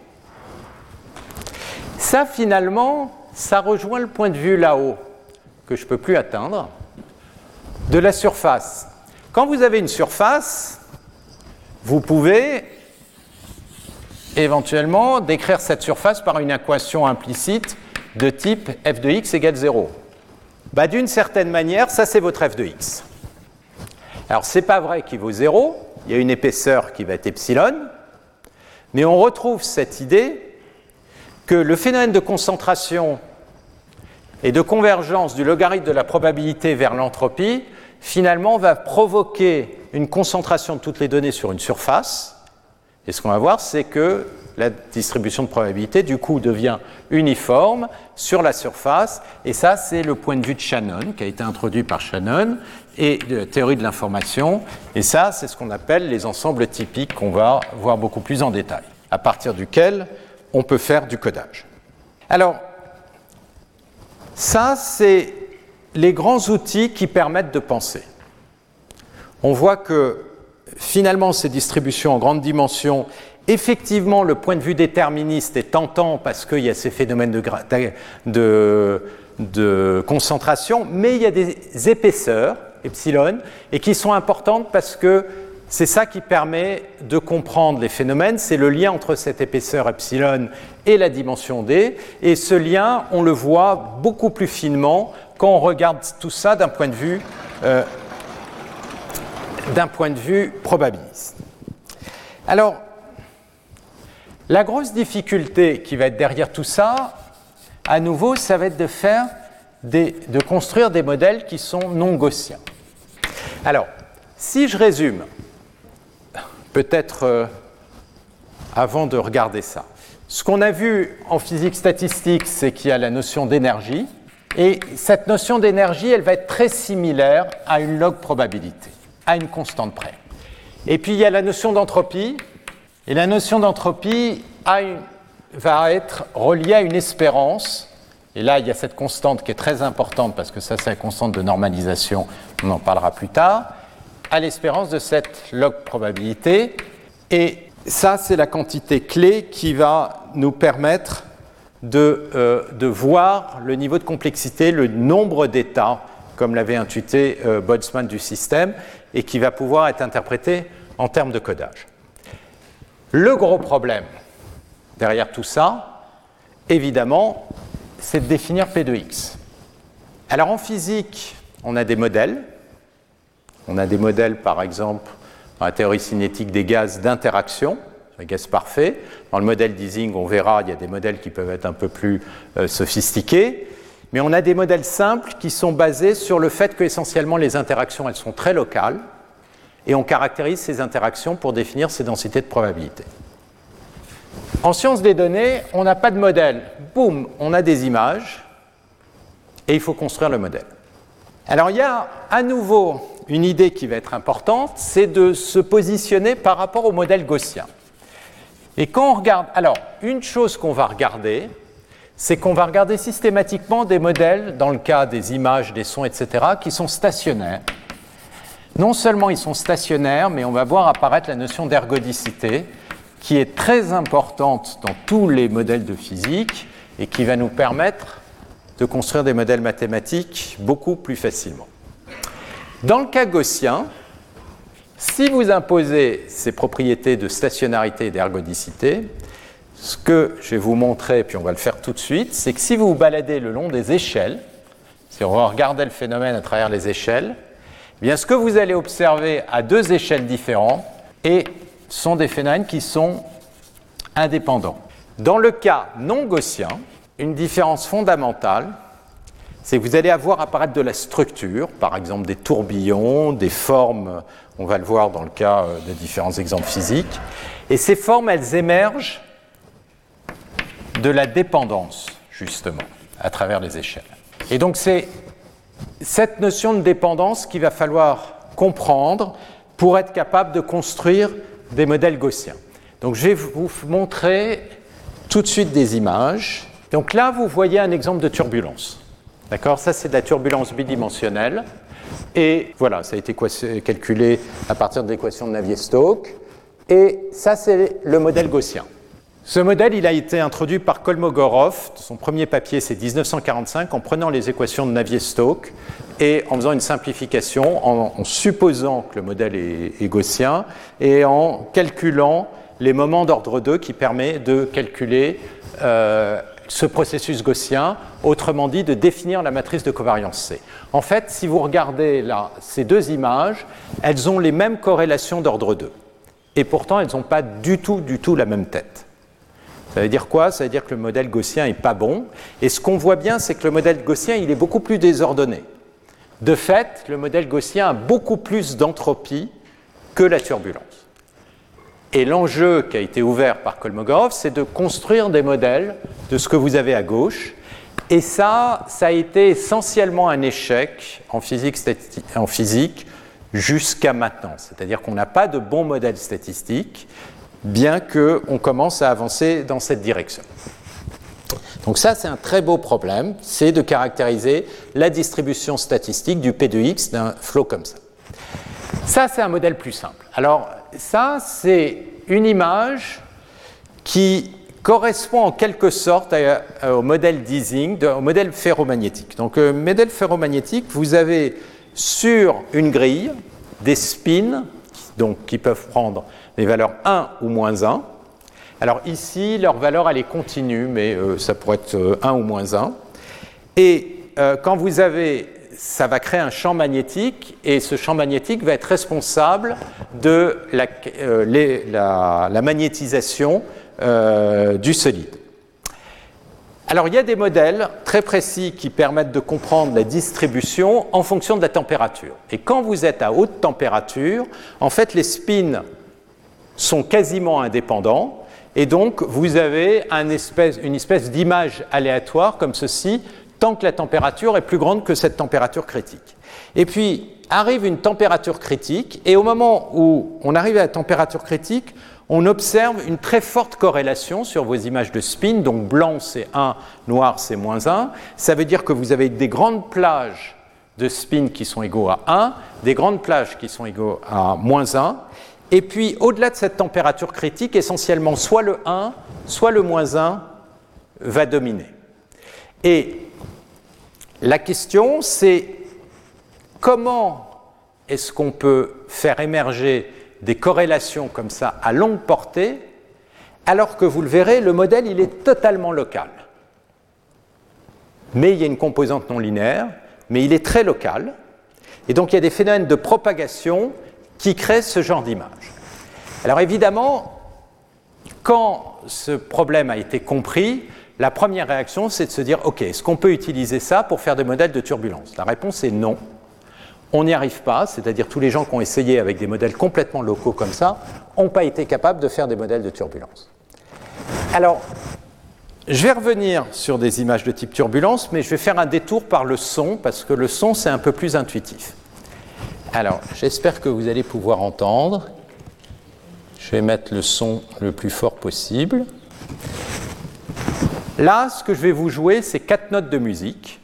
Ça, finalement, ça rejoint le point de vue là-haut, que je ne peux plus atteindre, de la surface. Quand vous avez une surface, vous pouvez éventuellement décrire cette surface par une équation implicite de type f de x égale 0. Bah, D'une certaine manière, ça c'est votre f de x. Alors, ce n'est pas vrai qu'il vaut 0, il y a une épaisseur qui va être epsilon, mais on retrouve cette idée que le phénomène de concentration et de convergence du logarithme de la probabilité vers l'entropie, finalement, va provoquer une concentration de toutes les données sur une surface. Et ce qu'on va voir, c'est que la distribution de probabilité, du coup, devient uniforme sur la surface. Et ça, c'est le point de vue de Shannon, qui a été introduit par Shannon, et de la théorie de l'information. Et ça, c'est ce qu'on appelle les ensembles typiques qu'on va voir beaucoup plus en détail, à partir duquel on peut faire du codage. Alors, ça, c'est les grands outils qui permettent de penser. On voit que finalement, ces distributions en grande dimension Effectivement, le point de vue déterministe est tentant parce qu'il y a ces phénomènes de, de, concentration, mais il y a des épaisseurs, epsilon, et qui sont importantes parce que c'est ça qui permet de comprendre les phénomènes, c'est le lien entre cette épaisseur epsilon et la dimension d, et ce lien, on le voit beaucoup plus finement quand on regarde tout ça d'un point de vue, euh, d'un point de vue probabiliste. Alors, la grosse difficulté qui va être derrière tout ça, à nouveau, ça va être de faire de construire des modèles qui sont non gaussiens. Alors, si je résume, peut-être euh, avant de regarder ça, ce qu'on a vu en physique statistique, c'est qu'il y a la notion d'énergie, et cette notion d'énergie, elle va être très similaire à une log probabilité, à une constante près. Et puis il y a la notion d'entropie, et la notion d'entropie va être reliée à une espérance. Et là, il y a cette constante qui est très importante parce que ça, c'est la constante de normalisation. On en parlera plus tard. À l'espérance de cette log probabilité. Et ça, c'est la quantité clé qui va nous permettre de, euh, voir le niveau de complexité, le nombre d'états, comme l'avait intuité euh, Boltzmann du système, et qui va pouvoir être interprété en termes de codage. Le gros problème derrière tout ça, évidemment, c'est de définir P de x. Alors en physique, on a des modèles. On a des modèles, par exemple, dans la théorie cinétique des gaz d'interaction un gaz parfait. Dans le modèle d'Ising, on verra, il y a des modèles qui peuvent être un peu plus euh, sophistiqués. Mais on a des modèles simples qui sont basés sur le fait qu'essentiellement les interactions, elles sont très locales. Et on caractérise ces interactions pour définir ces densités de probabilité. En sciences des données, on n'a pas de modèle. Boum, on a des images. Et il faut construire le modèle. Alors il y a à nouveau une idée qui va être importante, c'est de se positionner par rapport au modèle gaussien. Et quand on regarde, alors une chose qu'on va regarder, c'est qu'on va regarder systématiquement des modèles, dans le cas des images, des sons, etc., qui sont stationnaires. Non seulement ils sont stationnaires, mais on va voir apparaître la notion d'ergodicité, qui est très importante dans tous les modèles de physique et qui va nous permettre de construire des modèles mathématiques beaucoup plus facilement. Dans le cas gaussien, si vous imposez ces propriétés de stationnarité et d'ergodicité, ce que je vais vous montrer, puis on va le faire tout de suite, c'est que si vous vous baladez le long des échelles, si on va regarder le phénomène à travers les échelles, eh bien ce que vous allez observer à deux échelles différentes et sont des phénomènes qui sont indépendants. Dans le cas non gaussien, une différence fondamentale, c'est que vous allez avoir apparaître de la structure, par exemple des tourbillons, des formes, on va le voir dans le cas euh, de différents exemples physiques, et ces formes, elles émergent de la dépendance, justement, à travers les échelles. Et donc c'est cette notion de dépendance qu'il va falloir comprendre pour être capable de construire des modèles gaussiens. Donc je vais vous montrer tout de suite des images. Donc là, vous voyez un exemple de turbulence. D'accord? Ça, c'est de la turbulence bidimensionnelle. Et voilà, ça a été calculé à partir de l'équation de Navier-Stokes. Et ça, c'est le modèle gaussien. Ce modèle, il a été introduit par Kolmogorov. Son premier papier, c'est 1945, en prenant les équations de Navier-Stokes et en faisant une simplification, en, supposant que le modèle est, gaussien et en calculant les moments d'ordre 2 qui permet de calculer euh, ce processus gaussien, autrement dit de définir la matrice de covariance C. En fait, si vous regardez là ces deux images, elles ont les mêmes corrélations d'ordre 2. Et pourtant, elles n'ont pas du tout, du tout la même tête. Ça veut dire quoi? Ça veut dire que le modèle gaussien n'est pas bon. Et ce qu'on voit bien, c'est que le modèle gaussien, il est beaucoup plus désordonné. De fait, le modèle gaussien a beaucoup plus d'entropie que la turbulence. Et l'enjeu qui a été ouvert par Kolmogorov, c'est de construire des modèles de ce que vous avez à gauche. Et ça, ça a été essentiellement un échec en physique, en physique jusqu'à maintenant. C'est-à-dire qu'on n'a pas de bons modèles statistiques, bien qu'on commence à avancer dans cette direction. Donc ça, c'est un très beau problème, c'est de caractériser la distribution statistique du P de X d'un flot comme ça. Ça, c'est un modèle plus simple. Alors, ça, c'est une image qui correspond en quelque sorte au modèle d'Ising, au modèle ferromagnétique. Donc, le modèle ferromagnétique, vous avez sur une grille des spins donc, qui peuvent prendre des valeurs 1 ou moins 1. Alors ici, leur valeur, elle est continue, mais euh, ça pourrait être 1 euh, ou moins 1. Et euh, quand vous avez, ça va créer un champ magnétique, et ce champ magnétique va être responsable de la, la magnétisation du solide. Alors il y a des modèles très précis qui permettent de comprendre la distribution en fonction de la température. Et quand vous êtes à haute température, en fait les spins sont quasiment indépendants et donc, vous avez une espèce d'image aléatoire comme ceci, tant que la température est plus grande que cette température critique. Et puis, arrive une température critique, et au moment où on arrive à la température critique, on observe une très forte corrélation sur vos images de spin, donc blanc c'est 1, noir c'est moins 1. Ça veut dire que vous avez des grandes plages de spin qui sont égaux à 1, des grandes plages qui sont égaux à moins 1, et puis, au-delà de cette température critique, essentiellement, soit le 1, soit le moins 1 va dominer. Et la question, c'est comment est-ce qu'on peut faire émerger des corrélations comme ça à longue portée, alors que vous le verrez, le modèle, il est totalement local. Mais il y a une composante non linéaire, mais il est très local. Et donc, il y a des phénomènes de propagation qui crée ce genre d'image. Alors évidemment, quand ce problème a été compris, la première réaction, c'est de se dire, OK, est-ce qu'on peut utiliser ça pour faire des modèles de turbulence? La réponse est non. On n'y arrive pas, c'est-à-dire tous les gens qui ont essayé avec des modèles complètement locaux comme ça n'ont pas été capables de faire des modèles de turbulence. Alors, je vais revenir sur des images de type turbulence, mais je vais faire un détour par le son, parce que le son, c'est un peu plus intuitif. Alors, j'espère que vous allez pouvoir entendre. Je vais mettre le son le plus fort possible. Là, ce que je vais vous jouer, c'est quatre notes de musique,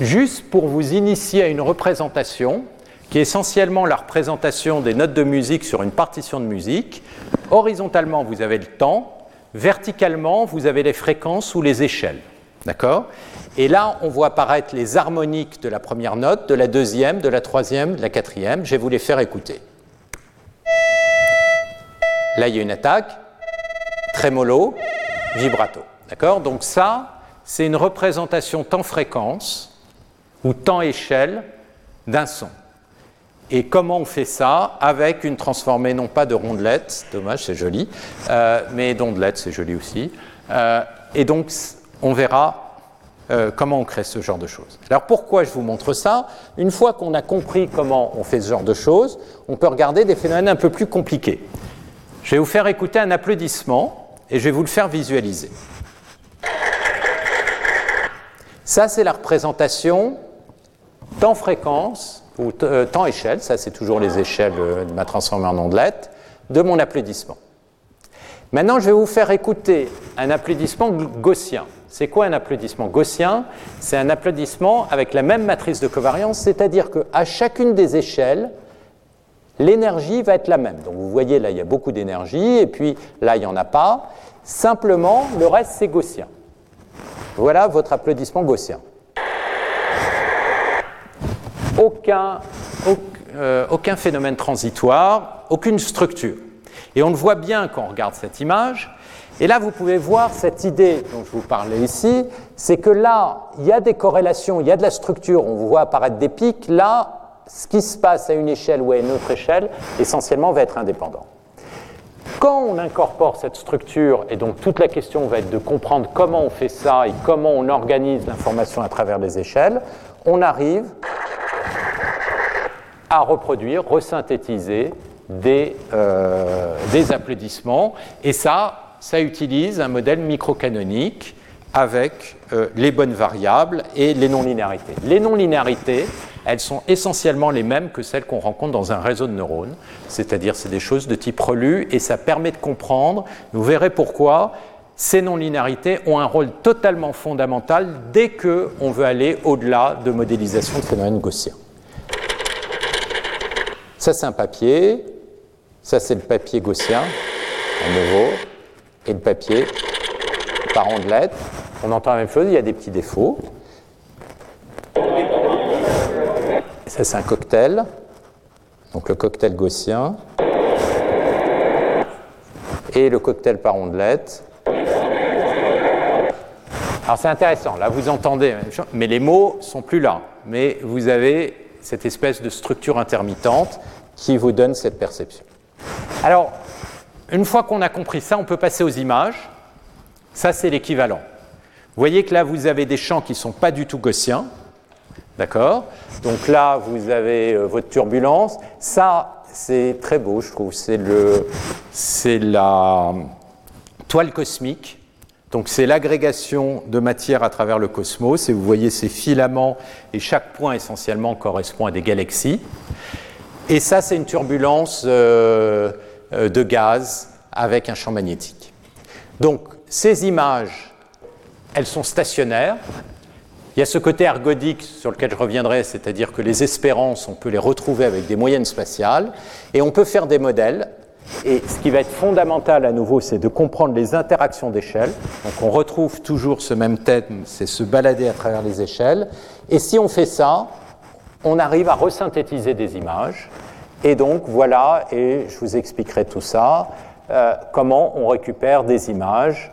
juste pour vous initier à une représentation qui est essentiellement la représentation des notes de musique sur une partition de musique. Horizontalement, vous avez le temps. Verticalement, vous avez les fréquences ou les échelles. D'accord? Et là, on voit apparaître les harmoniques de la première note, de la deuxième, de la troisième, de la quatrième. Je vais vous les faire écouter. Là, il y a une attaque, trémolo, vibrato. D'accord? Donc ça, c'est une représentation temps-fréquence ou temps-échelle d'un son. Et comment on fait ça? Avec une transformée non pas de rondelettes, dommage, c'est joli, euh, mais d'ondelettes, c'est joli aussi. Euh, et donc, on verra euh, comment on crée ce genre de choses. Alors pourquoi je vous montre ça? Une fois qu'on a compris comment on fait ce genre de choses, on peut regarder des phénomènes un peu plus compliqués. Je vais vous faire écouter un applaudissement et je vais vous le faire visualiser. Ça, c'est la représentation temps-fréquence ou euh, temps-échelle, ça c'est toujours les échelles euh, de ma transformée en ondelette, de mon applaudissement. Maintenant, je vais vous faire écouter un applaudissement gaussien. C'est quoi un applaudissement gaussien? C'est un applaudissement avec la même matrice de covariance, c'est-à-dire qu'à chacune des échelles, l'énergie va être la même. Donc vous voyez, là, il y a beaucoup d'énergie, et puis là, il n'y en a pas. Simplement, le reste, c'est gaussien. Voilà votre applaudissement gaussien aucun, euh, aucun phénomène transitoire, aucune structure. Et on le voit bien quand on regarde cette image. Et là, vous pouvez voir cette idée dont je vous parlais ici, c'est que là, il y a des corrélations, il y a de la structure, on voit apparaître des pics. Là, ce qui se passe à une échelle ou à une autre échelle, essentiellement, va être indépendant. Quand on incorpore cette structure, et donc toute la question va être de comprendre comment on fait ça et comment on organise l'information à travers les échelles, on arrive à reproduire, resynthétiser des, euh, applaudissements. Et ça, ça utilise un modèle microcanonique avec euh, les bonnes variables et les non-linéarités. Les non-linéarités, elles sont essentiellement les mêmes que celles qu'on rencontre dans un réseau de neurones, c'est-à-dire c'est des choses de type relu et ça permet de comprendre, vous verrez pourquoi, ces non-linéarités ont un rôle totalement fondamental dès qu'on veut aller au-delà de modélisation de phénomènes gaussiens. Ça, c'est un papier. Ça, c'est le papier gaussien, à nouveau. Et le papier par ondelette. On entend la même chose, il y a des petits défauts. Ça, c'est un cocktail. Donc le cocktail gaussien. Et le cocktail par ondelette. Alors c'est intéressant, là vous entendez, mais les mots sont plus là. Mais vous avez cette espèce de structure intermittente qui vous donne cette perception. Alors, une fois qu'on a compris ça, on peut passer aux images. Ça, c'est l'équivalent. Vous voyez que là, vous avez des champs qui ne sont pas du tout gaussiens. D'accord Donc là, vous avez euh, votre turbulence. Ça, c'est très beau, je trouve. C'est, la toile cosmique donc c'est l'agrégation de matière à travers le cosmos, et vous voyez ces filaments, et chaque point essentiellement correspond à des galaxies. Et ça, c'est une turbulence euh, euh, de gaz avec un champ magnétique. Donc ces images, elles sont stationnaires. Il y a ce côté ergodique sur lequel je reviendrai, c'est-à-dire que les espérances, on peut les retrouver avec des moyennes spatiales, et on peut faire des modèles et ce qui va être fondamental à nouveau, c'est de comprendre les interactions d'échelle. Donc on retrouve toujours ce même thème, c'est se balader à travers les échelles. Et si on fait ça, on arrive à resynthétiser des images. Et donc voilà, et je vous expliquerai tout ça, euh, comment on récupère des images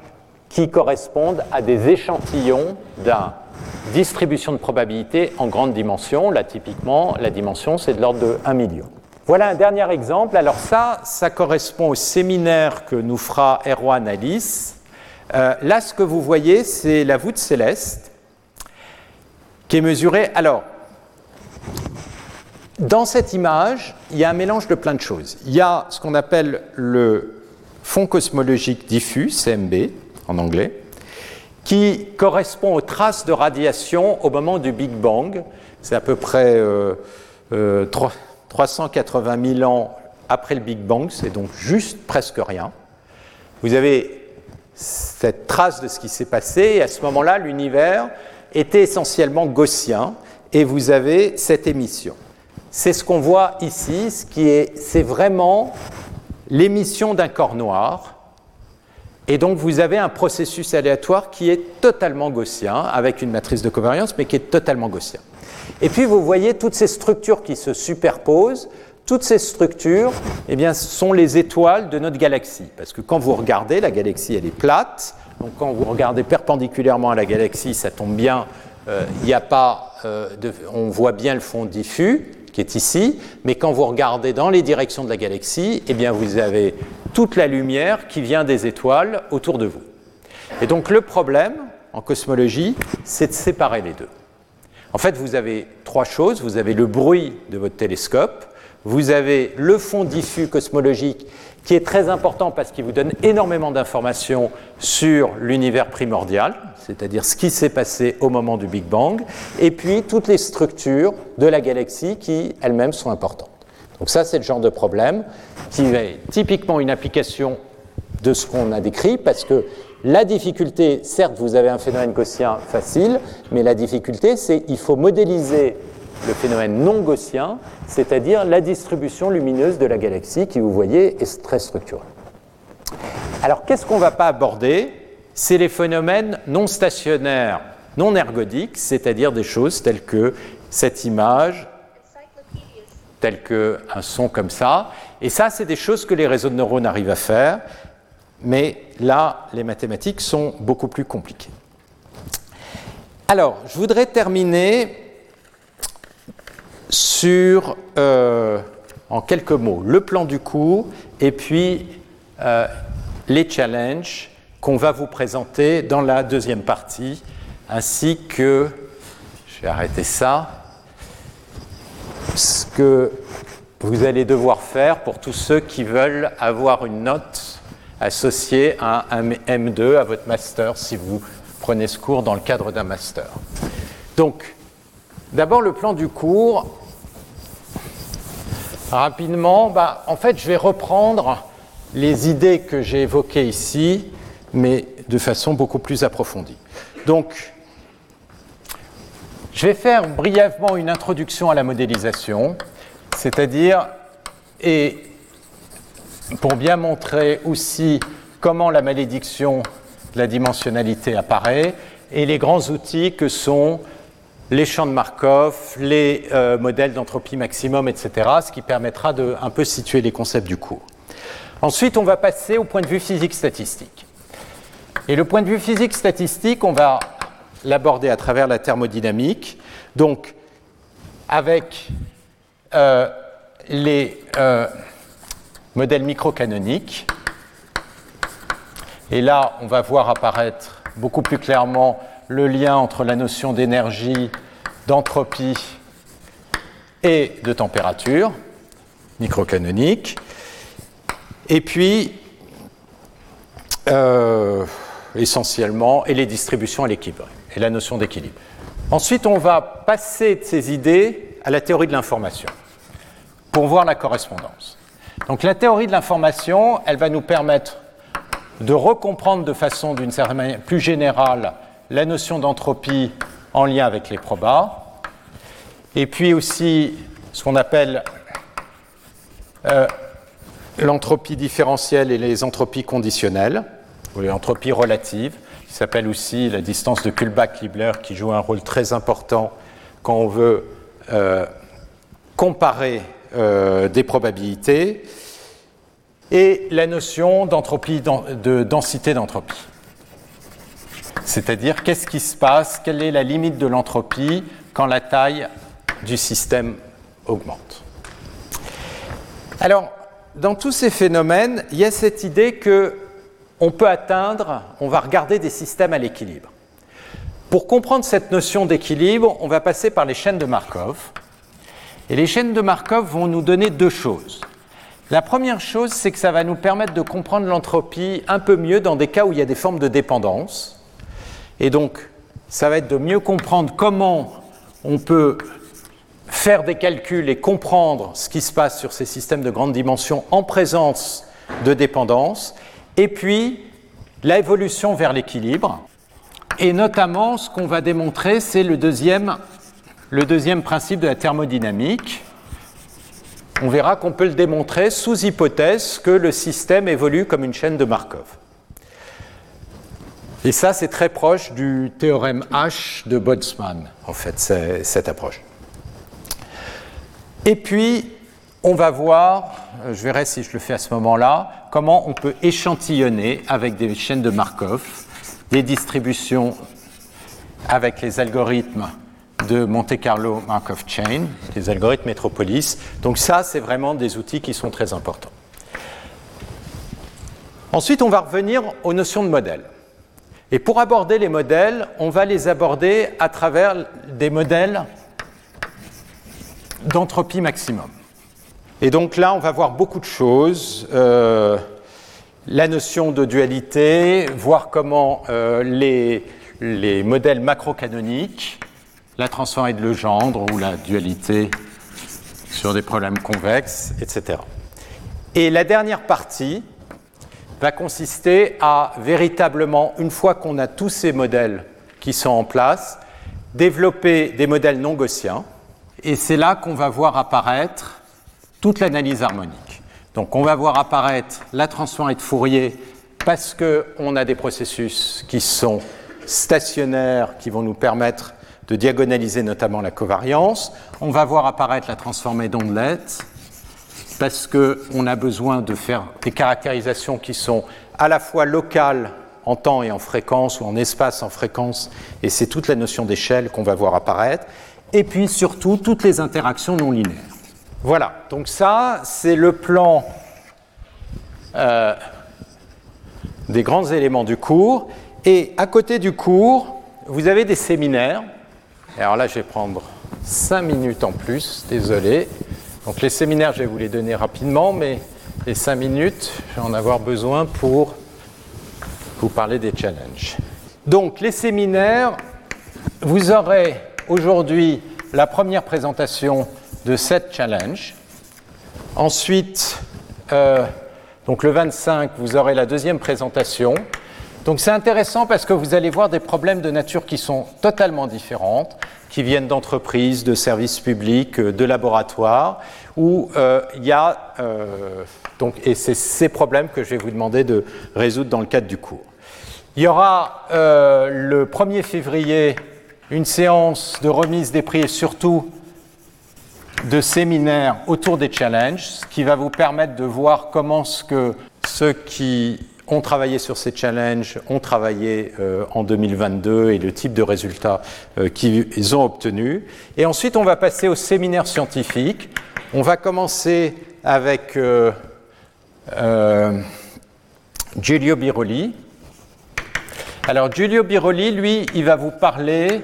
qui correspondent à des échantillons d'une distribution de probabilité en grande dimension. Là, typiquement, la dimension, c'est de l'ordre de 1 million. Voilà un dernier exemple. Alors ça, ça correspond au séminaire que nous fera Erwan Alice. Euh, là, ce que vous voyez, c'est la voûte céleste qui est mesurée. Alors, dans cette image, il y a un mélange de plein de choses. Il y a ce qu'on appelle le fond cosmologique diffus, CMB en anglais, qui correspond aux traces de radiation au moment du Big Bang. C'est à peu près euh, euh, 380 000 ans après le Big Bang, c'est donc juste presque rien. Vous avez cette trace de ce qui s'est passé, et à ce moment-là, l'univers était essentiellement gaussien, et vous avez cette émission c'est ce qu'on voit ici, ce qui est, c'est vraiment l'émission d'un corps noir. Et donc vous avez un processus aléatoire qui est totalement gaussien, avec une matrice de covariance, mais qui est totalement gaussien. Et puis vous voyez toutes ces structures qui se superposent. Toutes ces structures eh bien, sont les étoiles de notre galaxie. Parce que quand vous regardez, la galaxie, elle est plate. Donc quand vous regardez perpendiculairement à la galaxie, ça tombe bien, euh, il a pas, euh, on voit bien le fond diffus qui est ici, mais quand vous regardez dans les directions de la galaxie, eh bien vous avez toute la lumière qui vient des étoiles autour de vous. Et donc le problème en cosmologie, c'est de séparer les deux. En fait, vous avez trois choses. Vous avez le bruit de votre télescope, vous avez le fond diffus cosmologique qui est très important parce qu'il vous donne énormément d'informations sur l'univers primordial, c'est-à-dire ce qui s'est passé au moment du Big Bang, et puis toutes les structures de la galaxie qui elles-mêmes sont importantes. Donc ça, c'est le genre de problème qui est typiquement une application de ce qu'on a décrit, parce que la difficulté, certes, vous avez un phénomène gaussien facile, mais la difficulté, c'est qu'il faut modéliser le phénomène non gaussien, c'est-à-dire la distribution lumineuse de la galaxie qui, vous voyez, est très structurée. Alors, qu'est-ce qu'on ne va pas aborder? C'est les phénomènes non stationnaires, non ergodiques, c'est-à-dire des choses telles que cette image, telles qu'un son comme ça. Et ça, c'est des choses que les réseaux de neurones arrivent à faire, mais là, les mathématiques sont beaucoup plus compliquées. Alors, je voudrais terminer sur, euh, en quelques mots, le plan du cours et puis euh, les challenges qu'on va vous présenter dans la deuxième partie, ainsi que, je vais arrêter ça, ce que vous allez devoir faire pour tous ceux qui veulent avoir une note associée à un M2, à votre master, si vous prenez ce cours dans le cadre d'un master. Donc, d'abord le plan du cours. Rapidement, bah, en fait, je vais reprendre les idées que j'ai évoquées ici, mais de façon beaucoup plus approfondie. Donc, je vais faire brièvement une introduction à la modélisation, c'est-à-dire, et pour bien montrer aussi comment la malédiction de la dimensionnalité apparaît, et les grands outils que sont les champs de Markov, les euh, modèles d'entropie maximum, etc., ce qui permettra de un peu situer les concepts du cours. Ensuite, on va passer au point de vue physique statistique. Et le point de vue physique statistique, on va l'aborder à travers la thermodynamique, donc avec euh, les euh, modèles microcanoniques. Et là, on va voir apparaître beaucoup plus clairement le lien entre la notion d'énergie, d'entropie et de température microcanonique. Et puis, euh, essentiellement, et les distributions à l'équilibre, et la notion d'équilibre. Ensuite, on va passer de ces idées à la théorie de l'information, pour voir la correspondance. Donc la théorie de l'information, elle va nous permettre de recomprendre de façon d'une certaine manière plus générale la notion d'entropie en lien avec les probas, et puis aussi ce qu'on appelle euh, l'entropie différentielle et les entropies conditionnelles, ou les entropies relatives, qui s'appelle aussi la distance de Kullback-Libler, qui joue un rôle très important quand on veut euh, comparer euh, des probabilités, et la notion d'entropie de densité d'entropie. C'est-à-dire qu'est-ce qui se passe, quelle est la limite de l'entropie quand la taille du système augmente? Alors, dans tous ces phénomènes, il y a cette idée que on peut atteindre, on va regarder des systèmes à l'équilibre. Pour comprendre cette notion d'équilibre, on va passer par les chaînes de Markov. Et les chaînes de Markov vont nous donner deux choses. La première chose, c'est que ça va nous permettre de comprendre l'entropie un peu mieux dans des cas où il y a des formes de dépendance. Et donc, ça va être de mieux comprendre comment on peut faire des calculs et comprendre ce qui se passe sur ces systèmes de grande dimension en présence de dépendance. Et puis, l'évolution vers l'équilibre. Et notamment, ce qu'on va démontrer, c'est le deuxième, le deuxième principe de la thermodynamique. On verra qu'on peut le démontrer sous hypothèse que le système évolue comme une chaîne de Markov. Et ça, c'est très proche du théorème H de Boltzmann, en fait, cette approche. Et puis, on va voir, je verrai si je le fais à ce moment-là, comment on peut échantillonner avec des chaînes de Markov des distributions avec les algorithmes de Monte Carlo Markov Chain, les algorithmes Metropolis. Donc ça, c'est vraiment des outils qui sont très importants. Ensuite, on va revenir aux notions de modèles. Et pour aborder les modèles, on va les aborder à travers des modèles d'entropie maximum. Et donc là, on va voir beaucoup de choses. Euh, la notion de dualité, voir comment euh, les, les, modèles macrocanoniques, la transformée de Legendre ou la dualité sur des problèmes convexes, etc. Et la dernière partie va consister à véritablement, une fois qu'on a tous ces modèles qui sont en place, développer des modèles non gaussiens. Et c'est là qu'on va voir apparaître toute l'analyse harmonique. Donc on va voir apparaître la transformée de Fourier parce qu'on a des processus qui sont stationnaires, qui vont nous permettre de diagonaliser notamment la covariance. On va voir apparaître la transformée d'Ondelet parce qu'on a besoin de faire des caractérisations qui sont à la fois locales en temps et en fréquence, ou en espace en fréquence, et c'est toute la notion d'échelle qu'on va voir apparaître, et puis surtout toutes les interactions non linéaires. Voilà, donc ça, c'est le plan euh, des grands éléments du cours. Et à côté du cours, vous avez des séminaires. Alors là, je vais prendre 5 minutes en plus, désolé. Donc les séminaires, je vais vous les donner rapidement, mais les 5 minutes, je vais en avoir besoin pour vous parler des challenges. Donc les séminaires, vous aurez aujourd'hui la première présentation de cette challenge. Ensuite, euh, donc le 25, vous aurez la deuxième présentation. Donc c'est intéressant parce que vous allez voir des problèmes de nature qui sont totalement différentes, qui viennent d'entreprises, de services publics, euh, de laboratoires, où euh, il y a donc et c'est ces problèmes que je vais vous demander de résoudre dans le cadre du cours. Il y aura le 1er février une séance de remise des prix et surtout de séminaires autour des challenges, ce qui va vous permettre de voir comment ceux qui ont travaillé sur ces challenges ont travaillé euh, en 2022 et le type de résultats euh, qu'ils ont obtenus. Et ensuite, on va passer au séminaire scientifique. On va commencer avec euh, Giulio Biroli. Alors, Giulio Biroli, lui, il va vous parler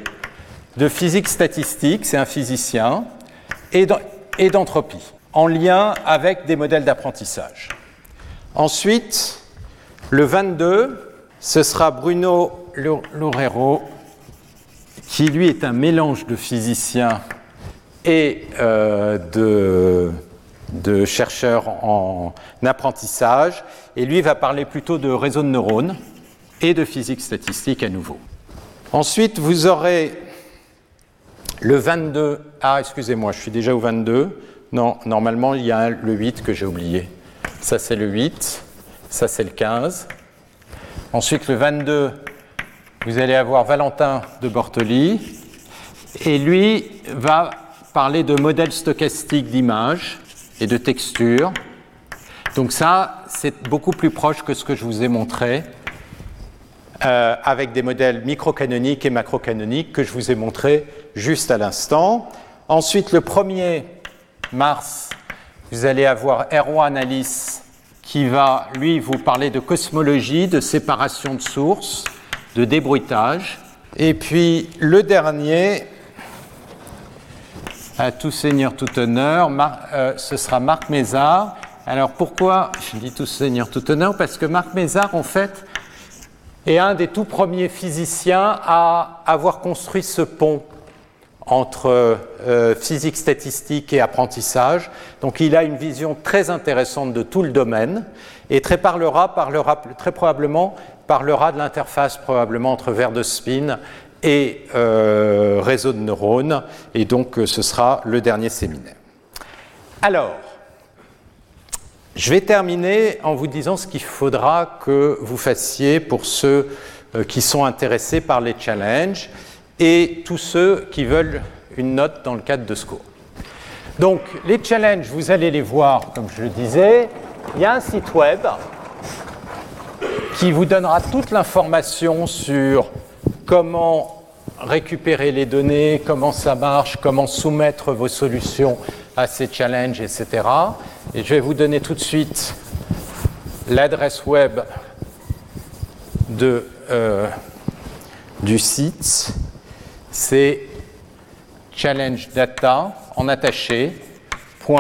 de physique statistique, c'est un physicien et d'entropie, en lien avec des modèles d'apprentissage. Ensuite, le 22, ce sera Bruno Loureiro, qui lui est un mélange de physicien et euh, de, de chercheur en apprentissage, et lui va parler plutôt de réseaux de neurones et de physique statistique à nouveau. Ensuite, vous aurez le 22, ah excusez-moi, je suis déjà au 22. Non, normalement il y a le 8 que j'ai oublié. Ça c'est le 8, ça c'est le 15. Ensuite le 22, vous allez avoir Valentin de Bortoli. Et lui va parler de modèles stochastiques d'image et de texture. Donc ça, c'est beaucoup plus proche que ce que je vous ai montré. Euh, avec des modèles microcanoniques et macrocanoniques que je vous ai montrés juste à l'instant. Ensuite, le 1er mars, Vous allez avoir Erwan Alice qui va, lui, vous parler de cosmologie, de séparation de sources, de débruitage. Et puis le dernier, à tout seigneur, tout honneur, euh, ce sera Marc Mézard. Alors pourquoi je dis tout seigneur, tout honneur? Parce que Marc Mézard, en fait, est un des tout premiers physiciens à avoir construit ce pont entre euh, physique statistique et apprentissage. Donc il a une vision très intéressante de tout le domaine et très, parlera, parlera, très probablement parlera de l'interface probablement entre verre de spin et euh, réseau de neurones. Et donc euh, ce sera le dernier séminaire. Alors, je vais terminer en vous disant ce qu'il faudra que vous fassiez pour ceux qui sont intéressés par les challenges et tous ceux qui veulent une note dans le cadre de ce cours. Donc, les challenges, vous allez les voir, comme je le disais. Il y a un site web qui vous donnera toute l'information sur comment récupérer les données, comment ça marche, comment soumettre vos solutions à ces challenges, etc. Et je vais vous donner tout de suite l'adresse web euh, du site c'est challenge data en attaché.ens.fr.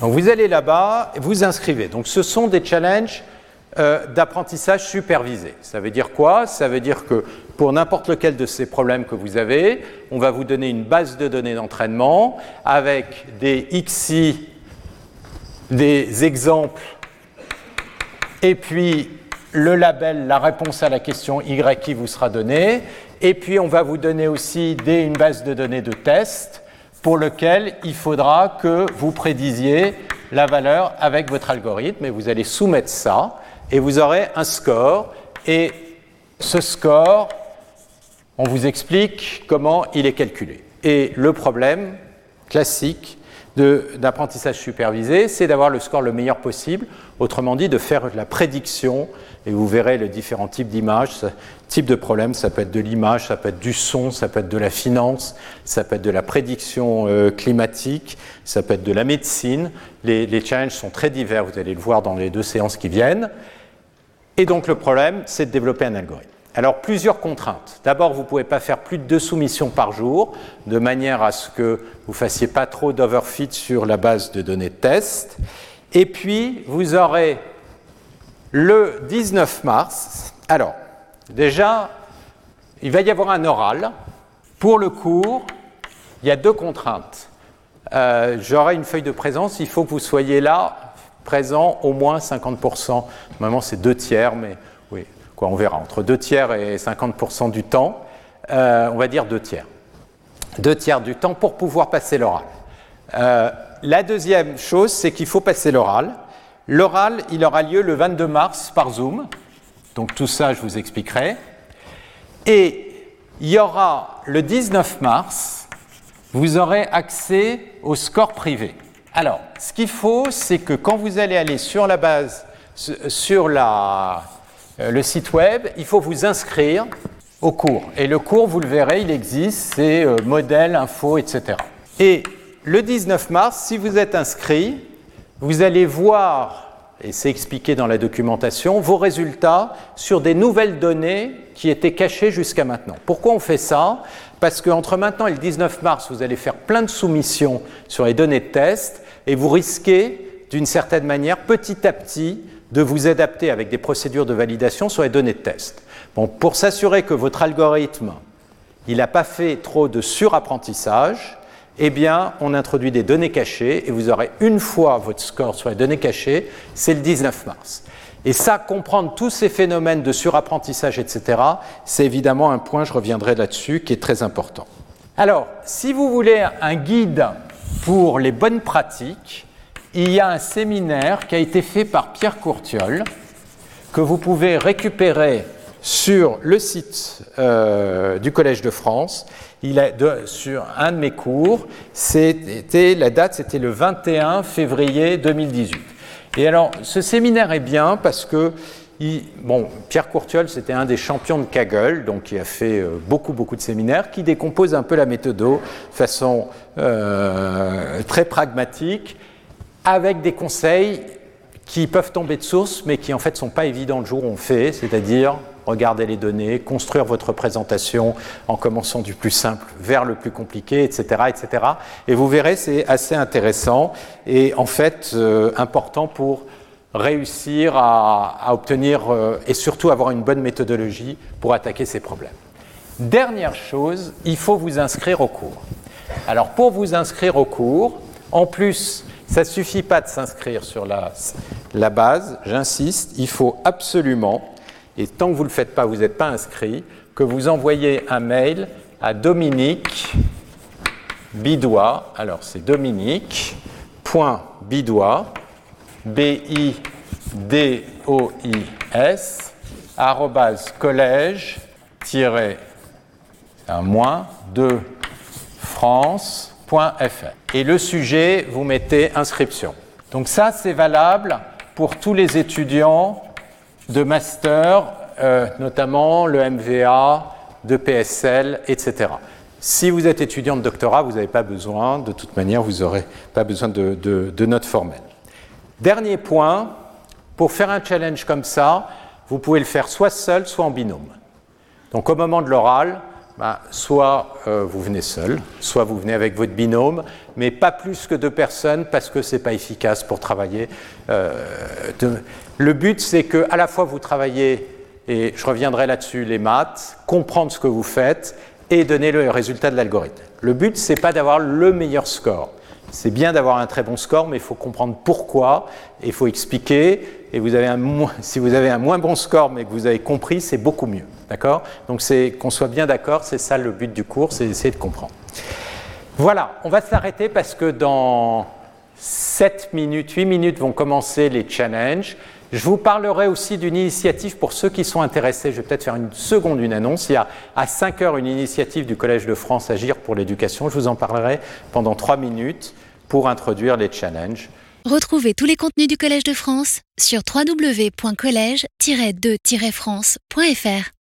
Donc vous allez là-bas vous inscrivez. Donc ce sont des challenges euh, d'apprentissage supervisé. Ça veut dire quoi? Ça veut dire que pour n'importe lequel de ces problèmes que vous avez, on va vous donner une base de données d'entraînement avec des XI, des exemples, et puis le label, la réponse à la question Y qui vous sera donnée. Et puis, on va vous donner aussi une base de données de test pour lequel il faudra que vous prédisiez la valeur avec votre algorithme. Et vous allez soumettre ça et vous aurez un score. Et ce score, on vous explique comment il est calculé. Et le problème classique, d'apprentissage supervisé, c'est d'avoir le score le meilleur possible, autrement dit de faire la prédiction, et vous verrez les différents types d'images, type de problème, ça peut être de l'image, ça peut être du son, ça peut être de la finance, ça peut être de la prédiction euh, climatique, ça peut être de la médecine. Les, les challenges sont très divers, vous allez le voir dans les deux séances qui viennent. Et donc le problème, c'est de développer un algorithme. Alors, plusieurs contraintes. D'abord, vous ne pouvez pas faire plus de deux soumissions par jour, de manière à ce que vous ne fassiez pas trop d'overfit sur la base de données de test. Et puis, vous aurez le 19 mars. Alors, déjà, il va y avoir un oral. Pour le cours, il y a deux contraintes. Euh, j'aurai une feuille de présence, il faut que vous soyez là, présent au moins 50%. Normalement, c'est deux tiers, mais on verra, entre 2 tiers et 50% du temps, euh, on va dire 2 tiers. 2 tiers du temps pour pouvoir passer l'oral. Euh, la deuxième chose, c'est qu'il faut passer l'oral. L'oral, il aura lieu le 22 mars par Zoom. Donc tout ça, je vous expliquerai. Et il y aura le 19 mars, vous aurez accès au score privé. Alors, ce qu'il faut, c'est que quand vous allez aller sur la base, sur la, le site web, il faut vous inscrire au cours. Et le cours, vous le verrez, il existe, c'est euh, modèle, info, etc. Et le 19 mars, si vous êtes inscrit, vous allez voir, et c'est expliqué dans la documentation, vos résultats sur des nouvelles données qui étaient cachées jusqu'à maintenant. Pourquoi on fait ça? Parce qu'entre maintenant et le 19 mars, vous allez faire plein de soumissions sur les données de test et vous risquez, d'une certaine manière, petit à petit, de vous adapter avec des procédures de validation sur les données de test. Bon, pour s'assurer que votre algorithme il n'a pas fait trop de surapprentissage, eh bien, on introduit des données cachées et vous aurez une fois votre score sur les données cachées, c'est le 19 mars. Et ça, comprendre tous ces phénomènes de surapprentissage, etc., c'est évidemment un point, je reviendrai là-dessus, qui est très important. Alors, si vous voulez un guide pour les bonnes pratiques, il y a un séminaire qui a été fait par Pierre Courtiol, que vous pouvez récupérer sur le site euh, du Collège de France. Il a sur un de mes cours, c'était la date, c'était le 21 février 2018. Et alors, ce séminaire est bien parce que bon, Pierre Courtiol, c'était un des champions de Kaggle, donc qui a fait euh, beaucoup, beaucoup de séminaires, qui décompose un peu la méthode de façon euh, très pragmatique, avec des conseils qui peuvent tomber de source, mais qui en fait ne sont pas évidents le jour où on fait, c'est-à-dire regarder les données, construire votre présentation en commençant du plus simple vers le plus compliqué, etc. etc. Et vous verrez, c'est assez intéressant et en fait euh, important pour réussir à, obtenir euh, et surtout avoir une bonne méthodologie pour attaquer ces problèmes. Dernière chose, il faut vous inscrire au cours. Alors pour vous inscrire au cours, en plus, ça ne suffit pas de s'inscrire sur la, la base, j'insiste, il faut absolument, et tant que vous ne le faites pas, vous n'êtes pas inscrit, que vous envoyez un mail à Dominique Bidois, alors c'est Dominique.bidois, B-I-D-O-I-S, collège un moins de france.fr. Et le sujet, vous mettez inscription. Donc ça, c'est valable pour tous les étudiants de master, euh, notamment le MVA, de PSL, etc. Si vous êtes étudiant de doctorat, vous n'avez pas besoin, de toute manière, vous n'aurez pas besoin de, notes formelles. Dernier point, pour faire un challenge comme ça, vous pouvez le faire soit seul, soit en binôme. Donc au moment de l'oral, bah, soit euh, vous venez seul, soit vous venez avec votre binôme, mais pas plus que deux personnes parce que ce n'est pas efficace pour travailler. Euh, le but, c'est que à la fois vous travaillez, et je reviendrai là-dessus, les maths, comprendre ce que vous faites et donner le résultat de l'algorithme. Le but, c'est pas d'avoir le meilleur score. C'est bien d'avoir un très bon score, mais il faut comprendre pourquoi, et il faut expliquer. Et si vous avez un moins bon score, mais que vous avez compris, c'est beaucoup mieux. D'accord? Donc c'est qu'on soit bien d'accord, c'est ça le but du cours, c'est d'essayer de comprendre. Voilà, on va s'arrêter parce que dans 7 minutes, 8 minutes vont commencer les challenges. Je vous parlerai aussi d'une initiative pour ceux qui sont intéressés. Je vais peut-être faire une seconde une annonce. Il y a à 5 heures une initiative du Collège de France Agir pour l'éducation. Je vous en parlerai pendant 3 minutes pour introduire les challenges. Retrouvez tous les contenus du Collège de France sur www.colège-2-france.fr.